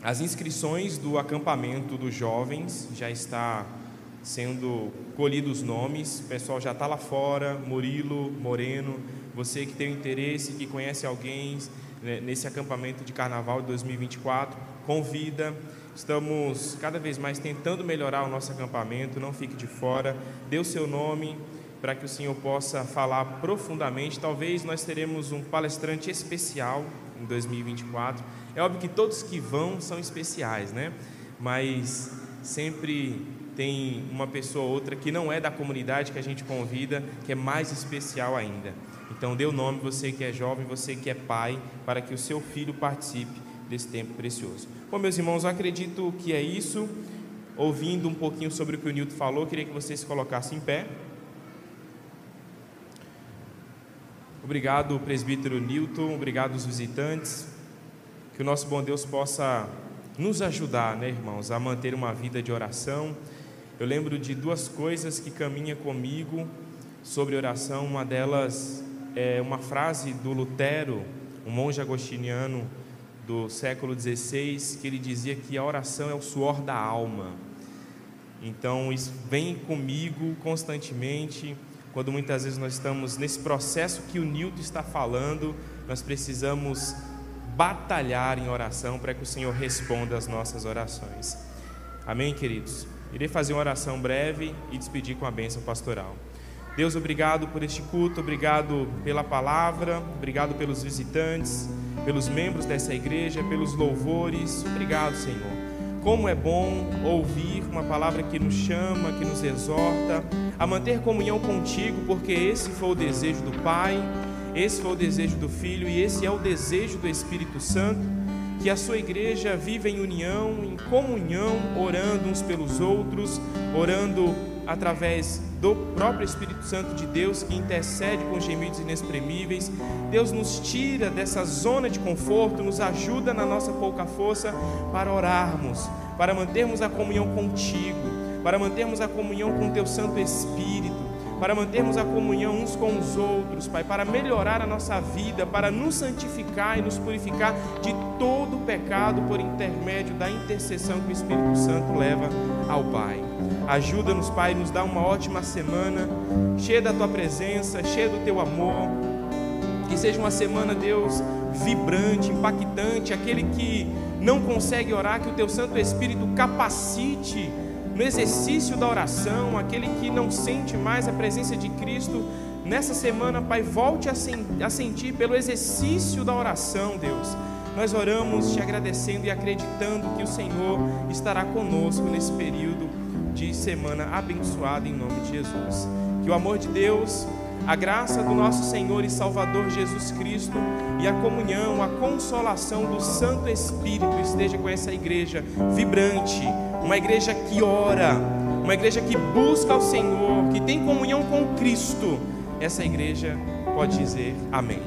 as inscrições do acampamento dos jovens já está sendo colhidos os nomes, o pessoal já está lá fora, Murilo, Moreno, você que tem interesse, que conhece alguém né, nesse acampamento de carnaval de 2024, convida. Estamos cada vez mais tentando melhorar o nosso acampamento, não fique de fora, dê o seu nome para que o Senhor possa falar profundamente. Talvez nós teremos um palestrante especial em 2024 é óbvio que todos que vão são especiais, né? Mas sempre tem uma pessoa ou outra que não é da comunidade que a gente convida, que é mais especial ainda. Então, dê o nome, você que é jovem, você que é pai, para que o seu filho participe desse tempo precioso. Bom, meus irmãos, eu acredito que é isso. Ouvindo um pouquinho sobre o que o Nilton falou, queria que vocês se colocassem em pé. Obrigado, presbítero Newton, obrigado os visitantes. Que o nosso bom Deus possa nos ajudar, né, irmãos, a manter uma vida de oração. Eu lembro de duas coisas que caminha comigo sobre oração. Uma delas é uma frase do Lutero, um monge agostiniano do século XVI, que ele dizia que a oração é o suor da alma. Então, isso vem comigo constantemente, quando muitas vezes nós estamos nesse processo que o Newton está falando, nós precisamos batalhar em oração para que o Senhor responda às nossas orações. Amém, queridos? Irei fazer uma oração breve e despedir com a bênção pastoral. Deus, obrigado por este culto, obrigado pela palavra, obrigado pelos visitantes, pelos membros dessa igreja, pelos louvores. Obrigado, Senhor. Como é bom ouvir uma palavra que nos chama, que nos exorta a manter comunhão contigo, porque esse foi o desejo do Pai esse foi o desejo do Filho e esse é o desejo do Espírito Santo, que a sua igreja viva em união, em comunhão, orando uns pelos outros, orando através do próprio Espírito Santo de Deus que intercede com gemidos inexprimíveis. Deus nos tira dessa zona de conforto, nos ajuda na nossa pouca força para orarmos, para mantermos a comunhão contigo, para mantermos a comunhão com teu Santo Espírito para mantermos a comunhão uns com os outros, Pai, para melhorar a nossa vida, para nos santificar e nos purificar de todo pecado por intermédio da intercessão que o Espírito Santo leva ao Pai. Ajuda-nos, Pai, nos dá uma ótima semana, cheia da tua presença, cheia do teu amor. Que seja uma semana, Deus, vibrante, impactante, aquele que não consegue orar, que o teu Santo Espírito capacite no exercício da oração, aquele que não sente mais a presença de Cristo, nessa semana, Pai, volte a, sentir pelo exercício da oração, Deus. Nós oramos te agradecendo e acreditando que o Senhor estará conosco nesse período de semana abençoada em nome de Jesus. Que o amor de Deus, a graça do nosso Senhor e Salvador Jesus Cristo e a comunhão, a consolação do Santo Espírito esteja com essa igreja vibrante uma igreja que ora, uma igreja que busca o Senhor, que tem comunhão com Cristo, essa igreja pode dizer amém.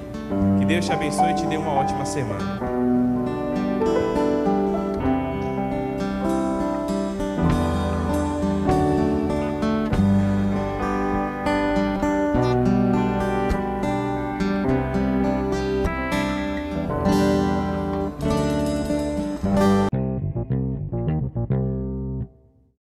Que Deus te abençoe e te dê uma ótima semana.